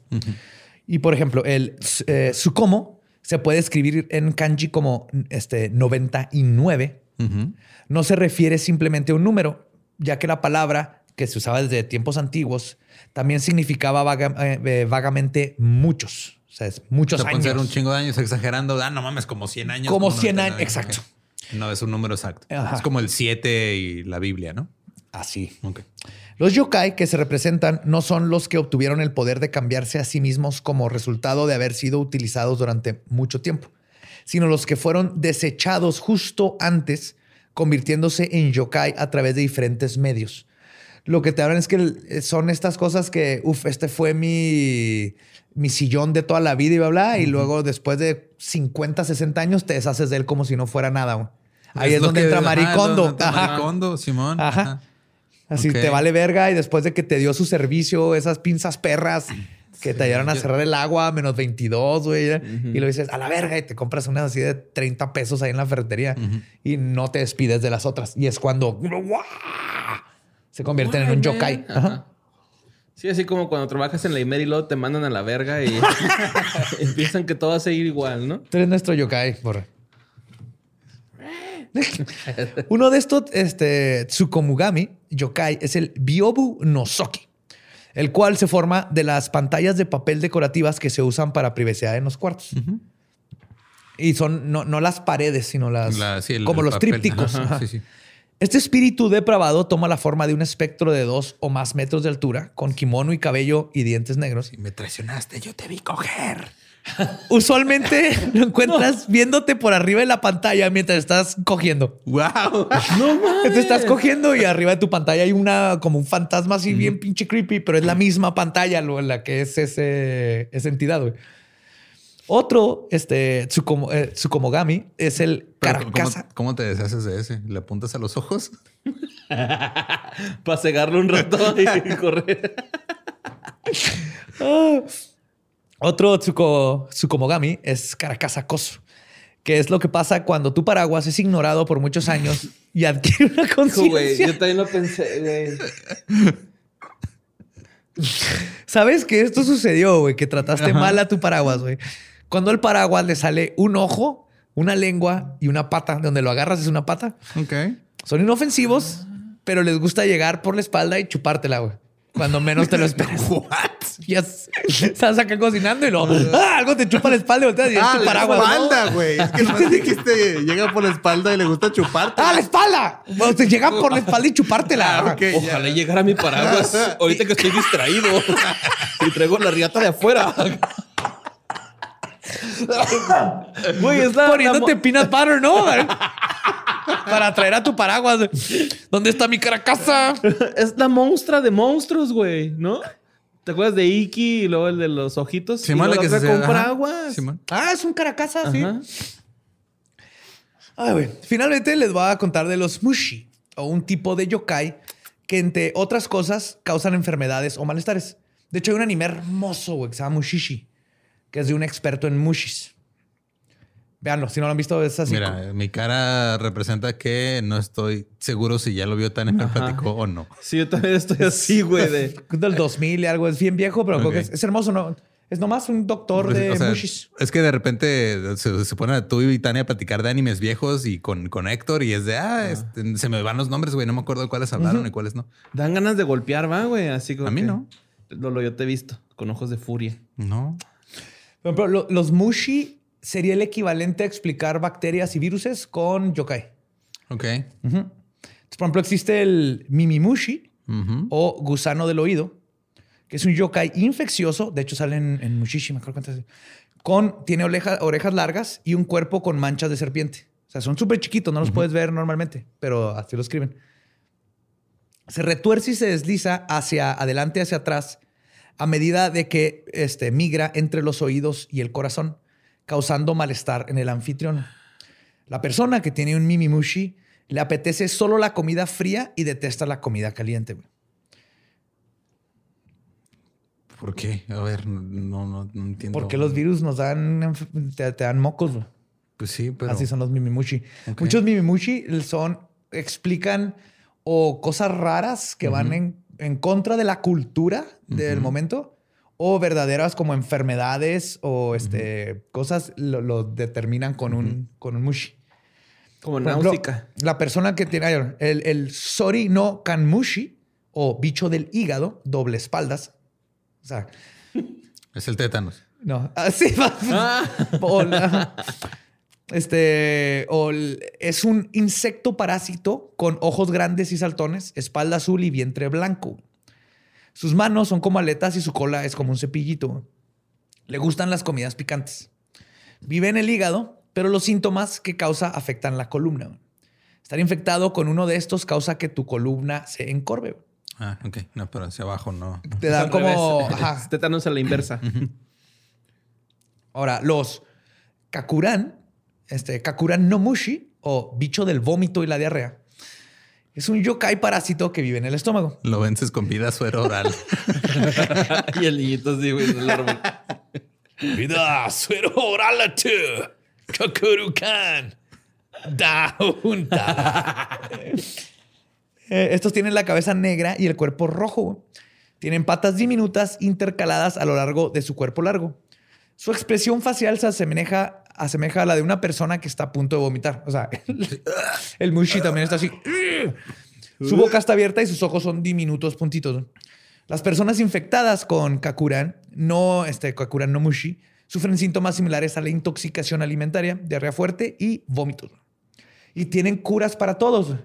Y por ejemplo, el eh, Sukomo se puede escribir en kanji como este 99. Ujú. No se refiere simplemente a un número, ya que la palabra que se usaba desde tiempos antiguos también significaba vaga- eh, eh, vagamente muchos. O sea, es muchos Se pueden años. ser un chingo de años exagerando. Ah, no mames, como 100 años. Como 100 99, años, exacto. No es un número exacto. Ajá. Es como el 7 y la Biblia, ¿no? Así. Los yokai que se representan no son los que obtuvieron el poder de cambiarse a sí mismos como resultado de haber sido utilizados durante mucho tiempo, sino los que fueron desechados justo antes, convirtiéndose en yokai a través de diferentes medios. Lo que te hablan es que el- son estas cosas que, uff, este fue mi, mi sillón de toda la vida y bla, bla, y luego después de 50, 60 años te deshaces de él como si no fuera nada. Ahí es, donde que- entra Maricondo. Maricondo, Simón. Ajá. Ajá. Así te vale verga y después de que te dio su servicio, esas pinzas perras que te ayudaron a yo- cerrar el agua a menos 22, güey. Y lo dices a la verga y te compras unas así de 30 pesos ahí en la ferretería y no te despides de las otras. Y es cuando ¡guau! Se convierten en un yokai. Ajá. Ajá. Sí, así como cuando trabajas en la Imer y luego te mandan a la verga y [LAUGHS] [LAUGHS] piensan que todo va a seguir igual, ¿no? Tú eres nuestro yokai, porra. Uno de estos, este, Tsukomugami yokai, es el Byobu no Soki, el cual se forma de las pantallas de papel decorativas que se usan para privacidad en los cuartos. Y son no, no las paredes, sino las La- sí, el- como el los papel. trípticos. Ajá, Ajá. sí, sí. Este espíritu depravado toma la forma de un espectro de dos o más metros de altura, con kimono y cabello y dientes negros. Si me traicionaste, yo te vi coger. [LAUGHS] Usualmente [LAUGHS] lo encuentras viéndote por arriba de la pantalla mientras estás cogiendo. ¡Wow! [LAUGHS] No mames. Te estás cogiendo y arriba de tu pantalla hay una como un fantasma así bien pinche creepy, pero es la misma pantalla lo, en la que es ese, esa entidad. güey. Otro, este Tsukomo- eh, Tsukomogami, es el Pero, ¿cómo, Caracasa. cómo te deshaces de ese? ¿Le apuntas a los ojos? [LAUGHS] Para cegarlo un rato y [LAUGHS] correr. Ah. Otro Tsuko, Tsukomogami es Caracasa Kosu, que es lo que pasa cuando tu paraguas es ignorado por muchos años y adquiere una conciencia. yo también lo pensé, güey. ¿Sabes que esto sucedió, güey? Que trataste mal a tu paraguas, güey. Cuando al paraguas le sale un ojo, una lengua y una pata, de donde lo agarras es una pata. Ok. Son inofensivos, pero les gusta llegar por la espalda y chupártela, güey. Cuando menos te lo esperas. [LAUGHS] Yes. Estás acá cocinando y lo ¡Ah! algo te chupa la espalda y volteas y es tu paraguas. ¿no? espalda, güey. Es que nomás [LAUGHS] dijiste, llega por la espalda y le gusta chuparte. ¡Ah, la espalda! Bueno, te llegan por la espalda y chupártela. Ah, ok. Ojalá llegara mi paraguas [LAUGHS] ahorita que estoy distraído y traigo la riata de afuera. [LAUGHS] Güey, es la, Poniéndote la peanut butter, ¿no? [LAUGHS] Para traer a tu paraguas. ¿Dónde está mi caracasa? es la monstrua de monstruos, güey, ¿no? ¿Te acuerdas de Iki y luego el de los ojitos? Simón, y la luego que se agua. Simón. Ah, es un caracasa, sí. Ay, güey. Finalmente les voy a contar de los mushi, o un tipo de yokai que, entre otras cosas, causan enfermedades o malestares. De hecho, hay un anime hermoso, güey, que se llama Mushishi, que es de un experto en mushis. Veanlo, si no lo han visto, es así. Mira, mi cara representa que no estoy seguro si ya lo vio tan empático o no. Sí, yo también estoy así, güey, de... [LAUGHS] Del 2000 y algo. Es bien viejo, pero creo que es, es hermoso. ¿no? Es nomás un doctor Pues, de o sea, mushis. es que de repente se, se ponen a tú y Tania a platicar de animes viejos y con, con Héctor y es de, ah, este, se me van los nombres, güey, no me acuerdo de cuáles hablaron y cuáles no. Dan ganas de golpear, va, güey. Así como A mí que- no. Lolo, yo te he visto con ojos de furia. No. Por ejemplo, lo- los mushi sería el equivalente a explicar bacterias y viruses con yokai. Ok. Entonces, por ejemplo, existe el mimimushi Ujú. o gusano del oído, que es un yokai infeccioso. De hecho, sale en, en Mushishi, me acuerdo cuántas. Con, tiene oreja- orejas largas y un cuerpo con manchas de serpiente. O sea, son súper chiquitos, no los puedes ver normalmente, pero así lo escriben. Se retuerce y se desliza hacia adelante, hacia atrás, a medida de que este, migra entre los oídos y el corazón, causando malestar en el anfitrión. La persona que tiene un mimimushi le apetece solo la comida fría y detesta la comida caliente. güey. ¿Por qué? A ver, no, no, no entiendo. Porque los virus nos dan, te, te dan mocos. güey. Pues sí, pero. Así son los mimimushi. Muchos mimimushi son, explican o cosas raras que van en, en contra de la cultura del momento o verdaderas como enfermedades o este, cosas lo, lo determinan con, un, con un mushi. Como náusica. la persona que tiene el, el Sori no Kanmushi o bicho del hígado, doble espaldas. O sea, Es el tétanos. no, [LAUGHS] así va. La- este, o el- es un insecto parásito con ojos grandes y saltones, espalda azul y vientre blanco. Sus manos son como aletas y su cola es como un cepillito. Le gustan las comidas picantes. Vive en el hígado, pero los síntomas que causa afectan la columna. Estar infectado con uno de estos causa que tu columna se encorve. Ah, ok. No, pero hacia abajo no. Te dan como... ajá. Tétanos a la inversa. Ahora, los kakuran, este kakuran no mushi o bicho del vómito y la diarrea, es un yokai parásito que vive en el estómago. Lo vences con vida suero oral. [LAUGHS] y el niñito así, güey, en el árbol. Vida suero oral kakurukan. Daunta. [LAUGHS] Eh, Estos tienen la cabeza negra y el cuerpo rojo. Tienen patas diminutas intercaladas a lo largo de su cuerpo largo. Su expresión facial se asemeja, asemeja a la de una persona que está a punto de vomitar. O sea, [LAUGHS] el, mushi también está así. Su boca está abierta y sus ojos son diminutos puntitos. Las personas infectadas con Kakuran, no, este, Kakuran no mushi, sufren síntomas similares a la intoxicación alimentaria, diarrea fuerte y vómitos. Y tienen curas para todos.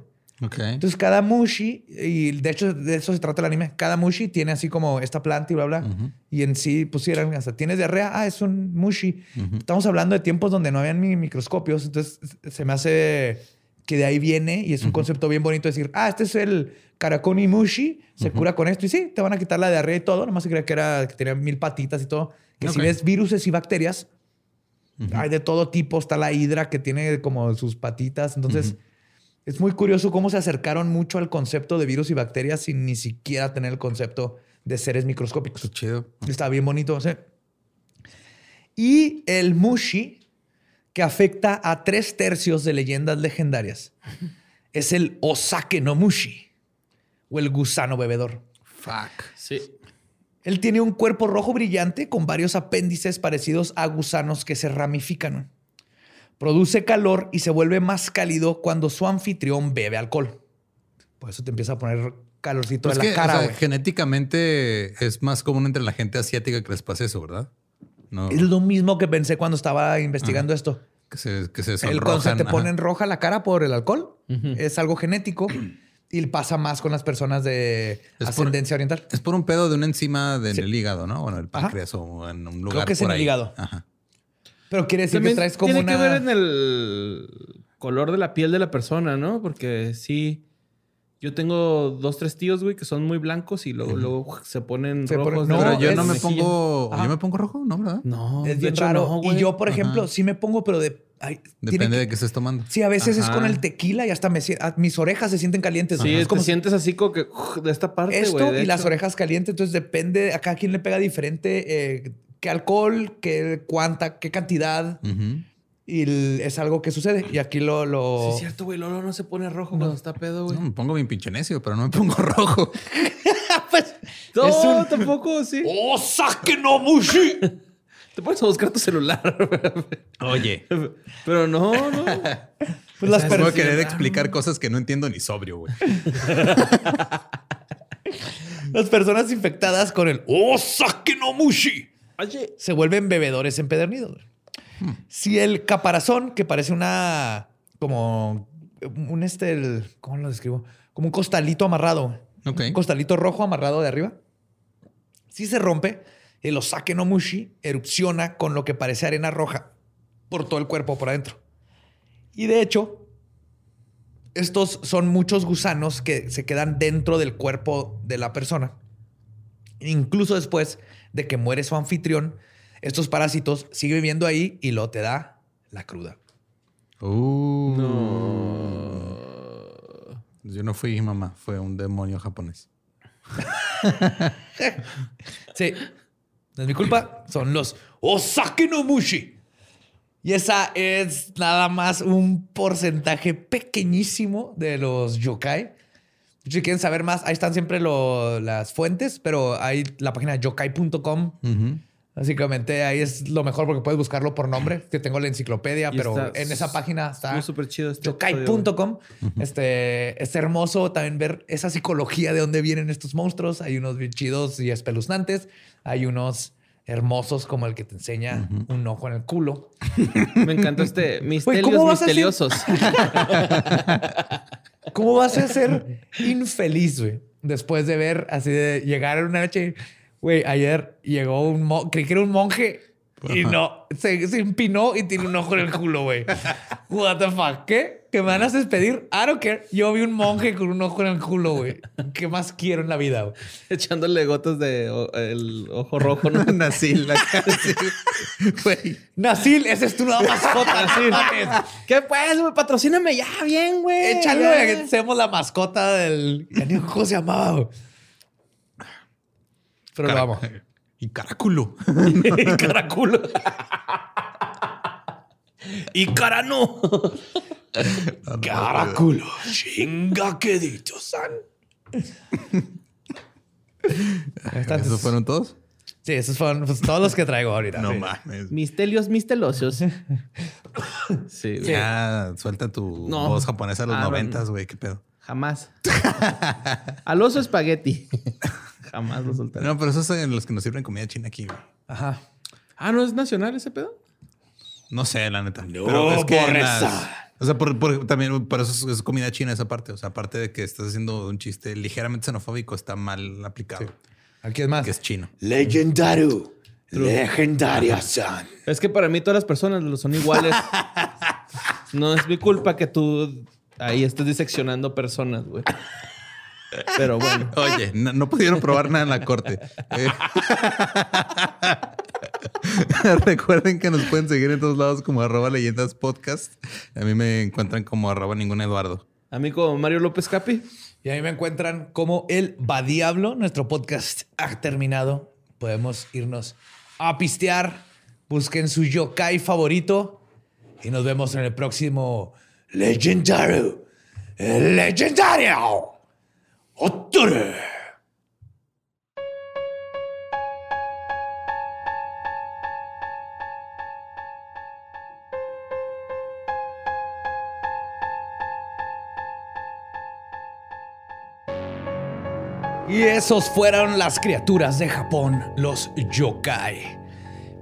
Ok. Entonces, cada mushi, y de hecho de eso se trata el anime, cada mushi tiene así como esta planta y bla, bla. Y en sí pusieran, hasta tienes diarrea, ah, es un mushi. Estamos hablando de tiempos donde no habían ni microscopios, entonces se me hace que de ahí viene y es un concepto bien bonito decir, ah, este es el Karakoni mushi, se cura con esto y sí, te van a quitar la diarrea y todo, nomás se creía que era que tenía mil patitas y todo. Que si Ok. ves viruses y bacterias, hay de todo tipo, está la hidra que tiene como sus patitas, entonces... Es muy curioso cómo se acercaron mucho al concepto de virus y bacterias sin ni siquiera tener el concepto de seres microscópicos. Qué chido. Está bien bonito. ¿sí? Y el mushi, que afecta a tres tercios de leyendas legendarias, es el osake no mushi, o el gusano bebedor. Fuck. Sí. Él tiene un cuerpo rojo brillante con varios apéndices parecidos a gusanos que se ramifican. Produce calor y se vuelve más cálido cuando su anfitrión bebe alcohol. Por eso te empieza a poner calorcito Pues en que, la cara, o sea, güey. genéticamente es más común entre la gente asiática que les pase eso, ¿verdad? No. Es lo mismo que pensé cuando estaba investigando esto. Que se, que se El cuando se te ajá. ponen roja la cara por el alcohol es algo genético [CLEARS THROAT] y pasa más con las personas de Es por- ascendencia oriental. Es por un pedo de una enzima de- en Sí. el hígado, ¿no? Bueno, el Ajá. páncreas o en un lugar que es por en el hígado. Ajá. Pero quiere decir También que traes como tiene una... que ver en el color de la piel de la persona, ¿no? Porque sí, Yo tengo dos, tres tíos, güey, que son muy blancos y luego, luego se ponen Se rojos. ponen- no, Pero yo es- no me pongo. Ajá. Yo me pongo rojo, ¿no? ¿Verdad? No, Es de bien hecho, raro. no, güey. y yo, por ejemplo, Ajá. sí me pongo, pero de. ay, Depende que- de qué estés tomando. Sí, a veces es con el tequila y hasta me, mis orejas se sienten calientes. Sí, es como sientes así como que de esta parte, esto güey. de y las orejas calientes. Entonces depende a cada quien le pega diferente eh, qué alcohol, qué cuánta, qué cantidad. Y el- es algo que sucede. Y aquí lo. lo... Sí, es cierto, güey. Lolo no se pone rojo cuando está pedo, güey. No, me pongo bien pinche necio, pero no me pongo [LAUGHS] rojo. [LAUGHS] pues, No, es un- tampoco, sí. ¡Oh, saque no mushi! Te pones a buscar tu celular. [LAUGHS] Oye. Pero no, no. Pues las personas. querer explicar cosas que no entiendo ni sobrio, güey. Las personas infectadas con el Osake no Mushi Oye. se vuelven bebedores empedernidos. güey. Si el caparazón, que parece una. como. un este. el- ¿Cómo lo describo? Como un costalito amarrado. Ok. Un costalito rojo amarrado de arriba. Si se rompe, el Osake no Mushi erupciona con lo que parece arena roja por todo el cuerpo por adentro. Y de hecho, estos son muchos gusanos que se quedan dentro del cuerpo de la persona. Incluso después de que muere su anfitrión, estos parásitos siguen viviendo ahí y lo te da la cruda. Uh. No. Yo no fui mamá, fue un demonio japonés. [LAUGHS] Sí, no es mi culpa, son los Osake no Mushi. Y esa es nada más un porcentaje pequeñísimo de los yokai. Si quieren saber más, ahí están siempre lo- las fuentes, pero hay la página yokai.com. Básicamente ahí es lo mejor porque puedes buscarlo por nombre. Que tengo la enciclopedia, Y pero en esa página está súper chido este yokai.com. Este es hermoso también ver esa psicología de dónde vienen estos monstruos. Hay unos bien chidos y espeluznantes. Hay unos hermosos como el que te enseña un ojo en el culo. [LAUGHS] Me encanta este misterios misteriosos. [LAUGHS] ¿Cómo vas a ser infeliz, güey? Después de ver así de llegar una noche. Güey, ayer llegó un monje, creí que era un monje y no, se, se empinó y tiene un ojo en el culo, güey. What the fuck? ¿Qué? ¿Que me van a despedir? I don't care. Yo vi un monje con un ojo en el culo, güey. ¿Qué más quiero en la vida, güey? Echándole gotas de o- el ojo rojo, ¿no? [LAUGHS] Casi. Güey. Nasil, esa es tu nueva mascota. Nasil. ¿Qué pues, güey? Patrocíname ya, bien, güey. Échalo, Ya. güey, que seamos la mascota del. Cómo se llamaba, güey. Pero lo vamos. Y caraculo. [LAUGHS] y caraculo. y carano. Caraculo. Chinga que dicho, san. ¿Esos fueron todos? Sí, esos fueron pues, todos los que traigo ahorita. No sí. mames. Misterios mistelosos. Sí, güey. Ya suelta tu No. voz japonesa a los Ah, no. noventas, güey. ¿Qué pedo? Jamás. Al oso espagueti. [LAUGHS] Jamás lo soltaré. No, pero esos son los que nos sirven comida china aquí, güey. Ajá. Ah, ¿no es nacional ese pedo? No sé, la neta. No, pero es que las- o sea, por, por- también por eso es, es comida china esa parte. O sea, aparte de que estás haciendo un chiste ligeramente xenofóbico, está mal aplicado. Aquí es más. Que es chino. Legendario. Legendaria, san. Es que para mí todas las personas lo son iguales. [LAUGHS] no es mi culpa que tú ahí estés diseccionando personas, güey. Pero bueno. [LAUGHS] Oye, no, no pudieron probar nada en la corte. Eh, [LAUGHS] Recuerden que nos pueden seguir en todos lados como arroba leyendas podcast. A mí me encuentran como arroba ningún Eduardo. A mí como Mario López Capi. Y ahí me encuentran como el Va Diablo. Nuestro podcast ha terminado. Podemos irnos a pistear. Busquen su yokai favorito. Y nos vemos en el próximo Legendario. Legendario. Otore. Y esos fueron las criaturas de Japón, los yokai.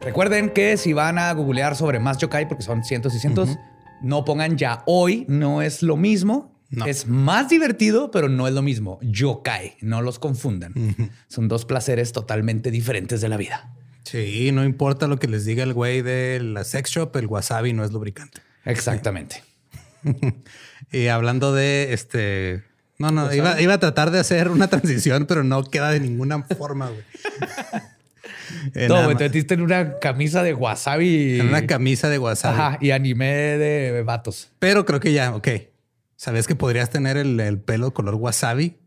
Recuerden que si van a googlear sobre más yokai, porque son cientos y cientos, no pongan ya hoy, no es lo mismo. No. Es más divertido, pero no es lo mismo. Yokai, no los confundan. Son dos placeres totalmente diferentes de la vida. Sí, no importa lo que les diga el güey de la sex shop, el wasabi no es lubricante. Exactamente. [LAUGHS] Y hablando de este, No, no, iba, iba a tratar de hacer una [LAUGHS] transición, pero no queda de ninguna forma, güey. [LAUGHS] Eh, no, güey, te metiste en una camisa de wasabi. En una camisa de wasabi. Ajá, y anime de vatos. Pero creo que ya, ok. ¿Sabes que podrías tener el, el pelo color wasabi?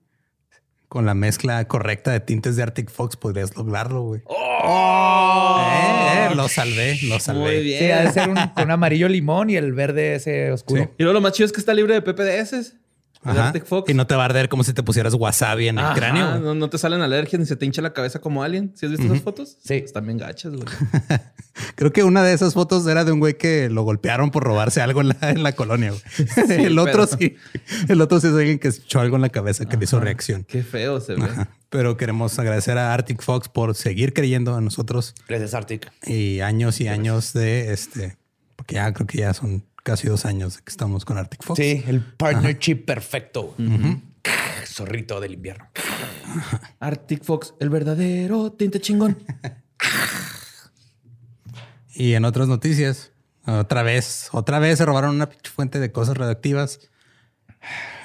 Con la mezcla correcta de tintes de Arctic Fox podrías lograrlo, güey. Eh, eh, lo salvé, lo salvé. Muy bien. Sí, ha de ser un, amarillo limón y el verde ese oscuro. Sí. Y luego lo más chido es que está libre de PPDS. Arctic Fox. Y no te va a arder como si te pusieras wasabi en el Ajá, cráneo. no, no te salen alergias ni se te hincha la cabeza como alien. ¿Sí has visto esas fotos? Sí. Están bien gachas, güey. [LAUGHS] Creo que una de esas fotos era de un güey que lo golpearon por robarse algo en la, en la colonia. güey. [LAUGHS] [LAUGHS] el otro pero- sí. El otro sí es alguien que se echó algo en la cabeza que le hizo reacción. Qué feo se ve. Ajá. Pero queremos agradecer a Arctic Fox por seguir creyendo en nosotros Gracias, Arctic. y años y años de este, porque ya creo que ya son casi dos años que estamos con Arctic Fox. Sí, el partnership perfecto. Zorrito del invierno. Arctic Fox, el verdadero tinte chingón. [LAUGHS] Y en otras noticias, otra vez, otra vez se robaron una pinche fuente de cosas radioactivas.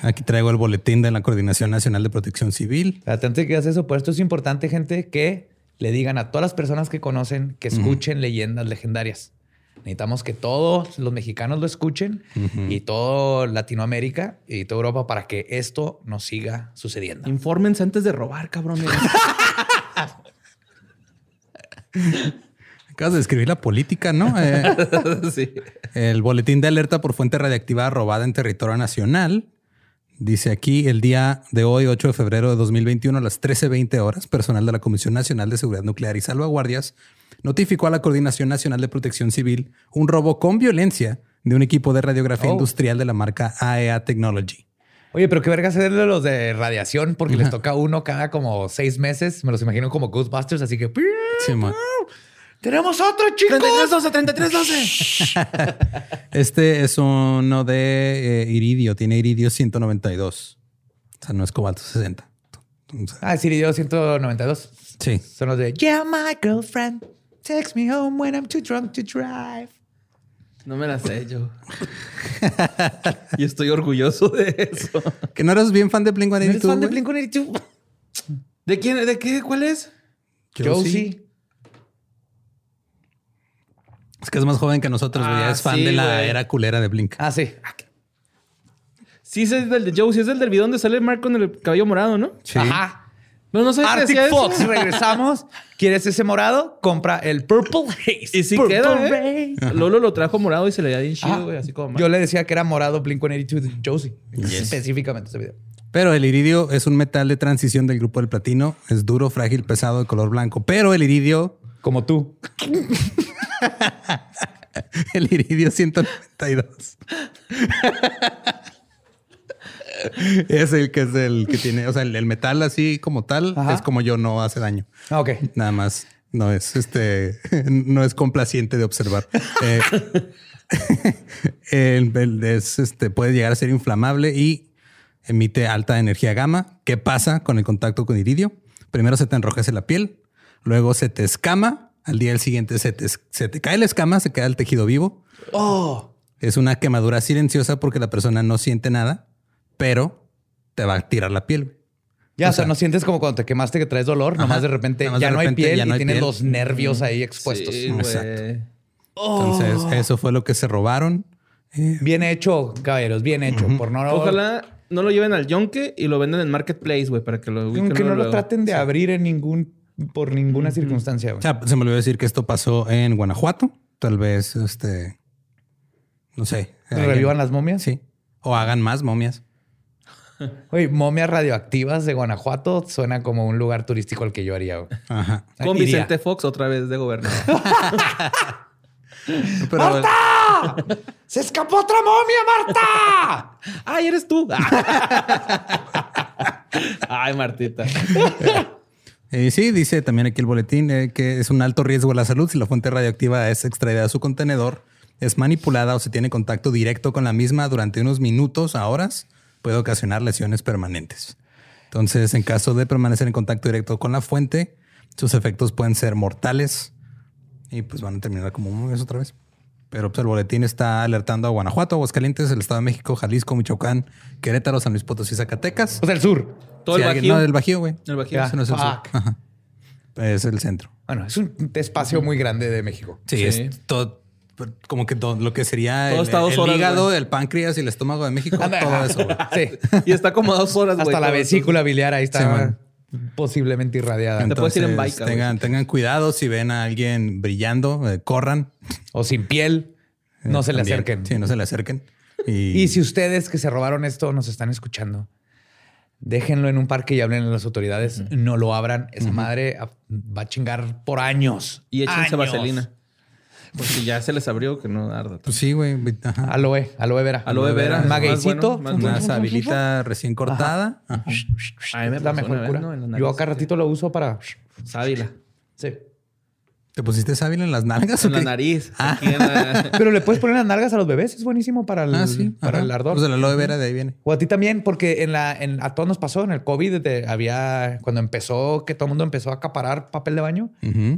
Aquí traigo el boletín de la Coordinación Nacional de Protección Civil. De que hagas eso, por esto es importante, gente, que le digan a todas las personas que conocen que escuchen leyendas legendarias. Necesitamos que todos los mexicanos lo escuchen y todo Latinoamérica y toda Europa para que esto nos siga sucediendo. Infórmense antes de robar, cabrones. [LAUGHS] Acabas de describir la política, ¿no? Eh, [LAUGHS] sí. El boletín de alerta por fuente radiactiva robada en territorio nacional. Dice aquí el día de hoy, 8 de febrero de 2021, a las 13.20 horas, personal de la Comisión Nacional de Seguridad Nuclear y Salvaguardias notificó a la Coordinación Nacional de Protección Civil un robo con violencia de un equipo de radiografía Oh. industrial de la marca AEA Technology. Oye, pero qué verga hacer de los de radiación porque les toca uno cada como seis meses. Me los imagino como Ghostbusters, así que Sí. Tenemos otro, chicos. 3312, 3312. [LAUGHS] Este es uno de eh, iridio, tiene iridio 192. O sea, no es cobalto 60. Entonces, Ah, es Iridio 192. sí. Son los de Yeah, my girlfriend takes me home when I'm too drunk to drive. No me la sé yo. [LAUGHS] y estoy orgulloso de eso. Que no eres bien fan de Blink ¿No eres fan de 182. Blink-182? ¿De quién? ¿De qué? ¿Cuál es? Josie. Es que es más joven que nosotros, güey. Ya Ah, es fan sí, de la güey. era culera de Blink. Ah, sí. Sí, es del de Joe. Sí, es el del video donde sale Mark con el cabello morado, ¿no? Sí. Ajá. No, no sé Arctic decía eso. Fox, [LAUGHS] regresamos. ¿Quieres ese morado? Compra el Purple Haze. Y sí Purple queda, ¿eh? Lolo lo trajo morado y se le veía bien chido, Ah, güey. Así como Mark. Yo le decía que era morado Blink-182 de Josie. Específicamente ese video. Pero el iridio es un metal de transición del grupo del platino. Es duro, frágil, pesado, de color blanco. Pero el iridio, Como tú. [LAUGHS] [LAUGHS] el iridio 192. es el que es el que tiene, o sea, el, el metal así como tal Ajá. es como yo, no hace daño. Ah, ok. Nada más no es este, [LAUGHS] no es complaciente de observar. Eh, [LAUGHS] el- el- es, este, puede llegar a ser inflamable y emite alta energía gamma. ¿Qué pasa con el contacto con iridio? Primero se te enrojece la piel, luego se te escama. Al día siguiente se te, se te cae la escama, se queda el tejido vivo. Oh. Es una quemadura silenciosa porque la persona no siente nada, pero te va a tirar la piel. Ya, O o sea, no sientes como cuando te quemaste que traes dolor, nomás de repente ya de no repente hay piel ya no y hay tienes piel. los nervios ahí expuestos. Sí. Exacto. Entonces, eso fue lo que se robaron. Eh, Bien hecho, caballeros, bien hecho. Por no, Ojalá no lo lleven al yonke y lo vendan en Marketplace, güey, para que lo aunque no luego, lo traten de abrir en ningún, por ninguna circunstancia. güey. O sea, se me olvidó decir que esto pasó en Guanajuato. Tal vez, este, no sé. ¿Revivan las momias? Sí. O hagan más momias. [LAUGHS] Oye, momias radioactivas de Guanajuato suena como un lugar turístico al que yo haría. güey. Ajá. Con Iría. Vicente Fox otra vez de gobernador. [LAUGHS] [LAUGHS] Pero ¡Se escapó otra momia, Marta! ¡Ay, eres tú! Ay, Martita. Eh, sí, dice también aquí el boletín eh, que es un alto riesgo a la salud si la fuente radioactiva es extraída de su contenedor, es manipulada o se tiene contacto directo con la misma durante unos minutos a horas, puede ocasionar lesiones permanentes. Entonces, en caso de permanecer en contacto directo con la fuente, sus efectos pueden ser mortales y pues van a terminar como momias otra vez. Pero pues, el boletín está alertando a Guanajuato, Aguascalientes, el Estado de México, Jalisco, Michoacán, Querétaro, San Luis Potosí, Zacatecas. O sea, el sur. Todo el alguien- bajío. No, el Bajío, güey. El bajío. Ese no es el sur. Fuck. Ajá. Es el centro. Bueno, es un espacio muy grande de México. Sí, Sí. es todo, como que todo lo que sería Todo el, está dos el horas, hígado, güey. el páncreas y el estómago de México. Todo eso, güey. [LAUGHS] Sí. Y está como a dos horas, güey. Hasta la todo eso. vesícula biliar ahí está Sí, man. Posiblemente irradiada. Te puedes ir en Entonces, bike, tengan, tengan cuidado si ven a alguien brillando, eh, corran. O sin piel, no Eh, se le también. acerquen. Sí, no se le acerquen. Y, [LAUGHS] Y si ustedes que se robaron esto nos están escuchando, déjenlo en un parque y hablen a las autoridades. No lo abran. Esa madre va a chingar por años. Y échense Años. vaselina. Porque ya se les abrió que no arda. pues sí, güey. ajá. Aloe, aloe vera. Aloe vera, Magueycito. bueno, más Una sabilita recién cortada. Ajá. A mí me la mejor vez, cura. Yo acá ratito lo uso para... Sábila. Sí. ¿Te pusiste sábila en las nalgas? o En la qué? nariz. Aquí en la- [LAUGHS] Pero le puedes poner las nalgas a los bebés. Es buenísimo para el, Ah, sí. para ajá. el ardor. Pues el aloe vera de ahí viene. O a ti también, porque en la, en, a todos nos pasó en el COVID, de- había cuando empezó, que todo el mundo empezó a acaparar papel de baño,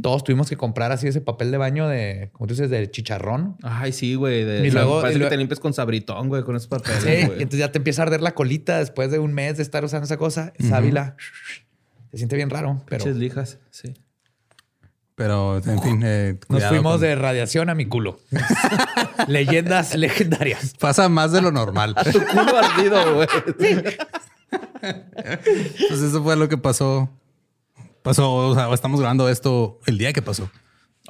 todos tuvimos que comprar así ese papel de baño de, como tú dices, de chicharrón. Ay, sí, güey. de- Y luego- parece y luego- que te limpias con sabritón, güey, con esos papeles, Sí, güey. entonces ya te empieza a arder la colita después de un mes de estar usando esa cosa. Sábila. Se siente bien raro, pero lijas, sí. Pero, en fin, eh, nos fuimos con- de radiación a mi culo. [LAUGHS] Leyendas legendarias. Pasa más de lo normal. Tu culo ardido, güey. Pues eso fue lo que pasó. Pasó, o sea, estamos grabando esto el día que pasó.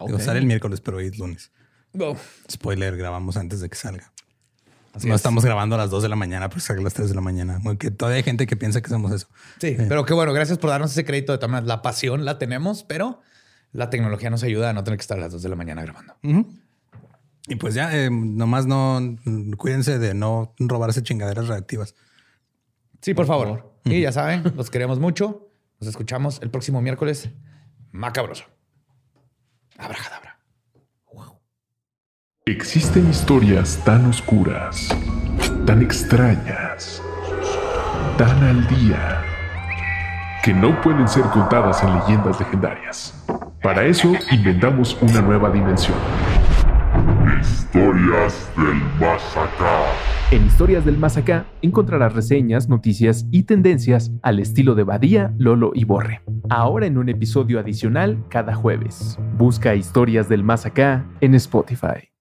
Digo, Ok. sale el miércoles, pero hoy es lunes. Oh, Spoiler, grabamos antes de que salga. así no es. estamos grabando a las 2 de la mañana, pero sale a las 3 de la mañana. Porque todavía hay gente que piensa que hacemos eso. Sí, pero qué bueno. Gracias por darnos ese crédito de todas maneras. La pasión la tenemos, pero la tecnología nos ayuda a no tener que estar a las 2 de la mañana grabando. Y pues ya, eh, nomás no cuídense de no robarse chingaderas reactivas. Sí, por favor. Y ya saben, los queremos mucho. Nos escuchamos el próximo miércoles. Macabroso. Abracadabra. Existen historias tan oscuras, tan extrañas, tan al día, que no pueden ser contadas en leyendas legendarias. Para eso inventamos una nueva dimensión. Historias del más acá. En Historias del Más Acá encontrarás reseñas, noticias y tendencias al estilo de Badía, Lolo y Borre. Ahora en un episodio adicional cada jueves. Busca Historias del Más Acá en Spotify.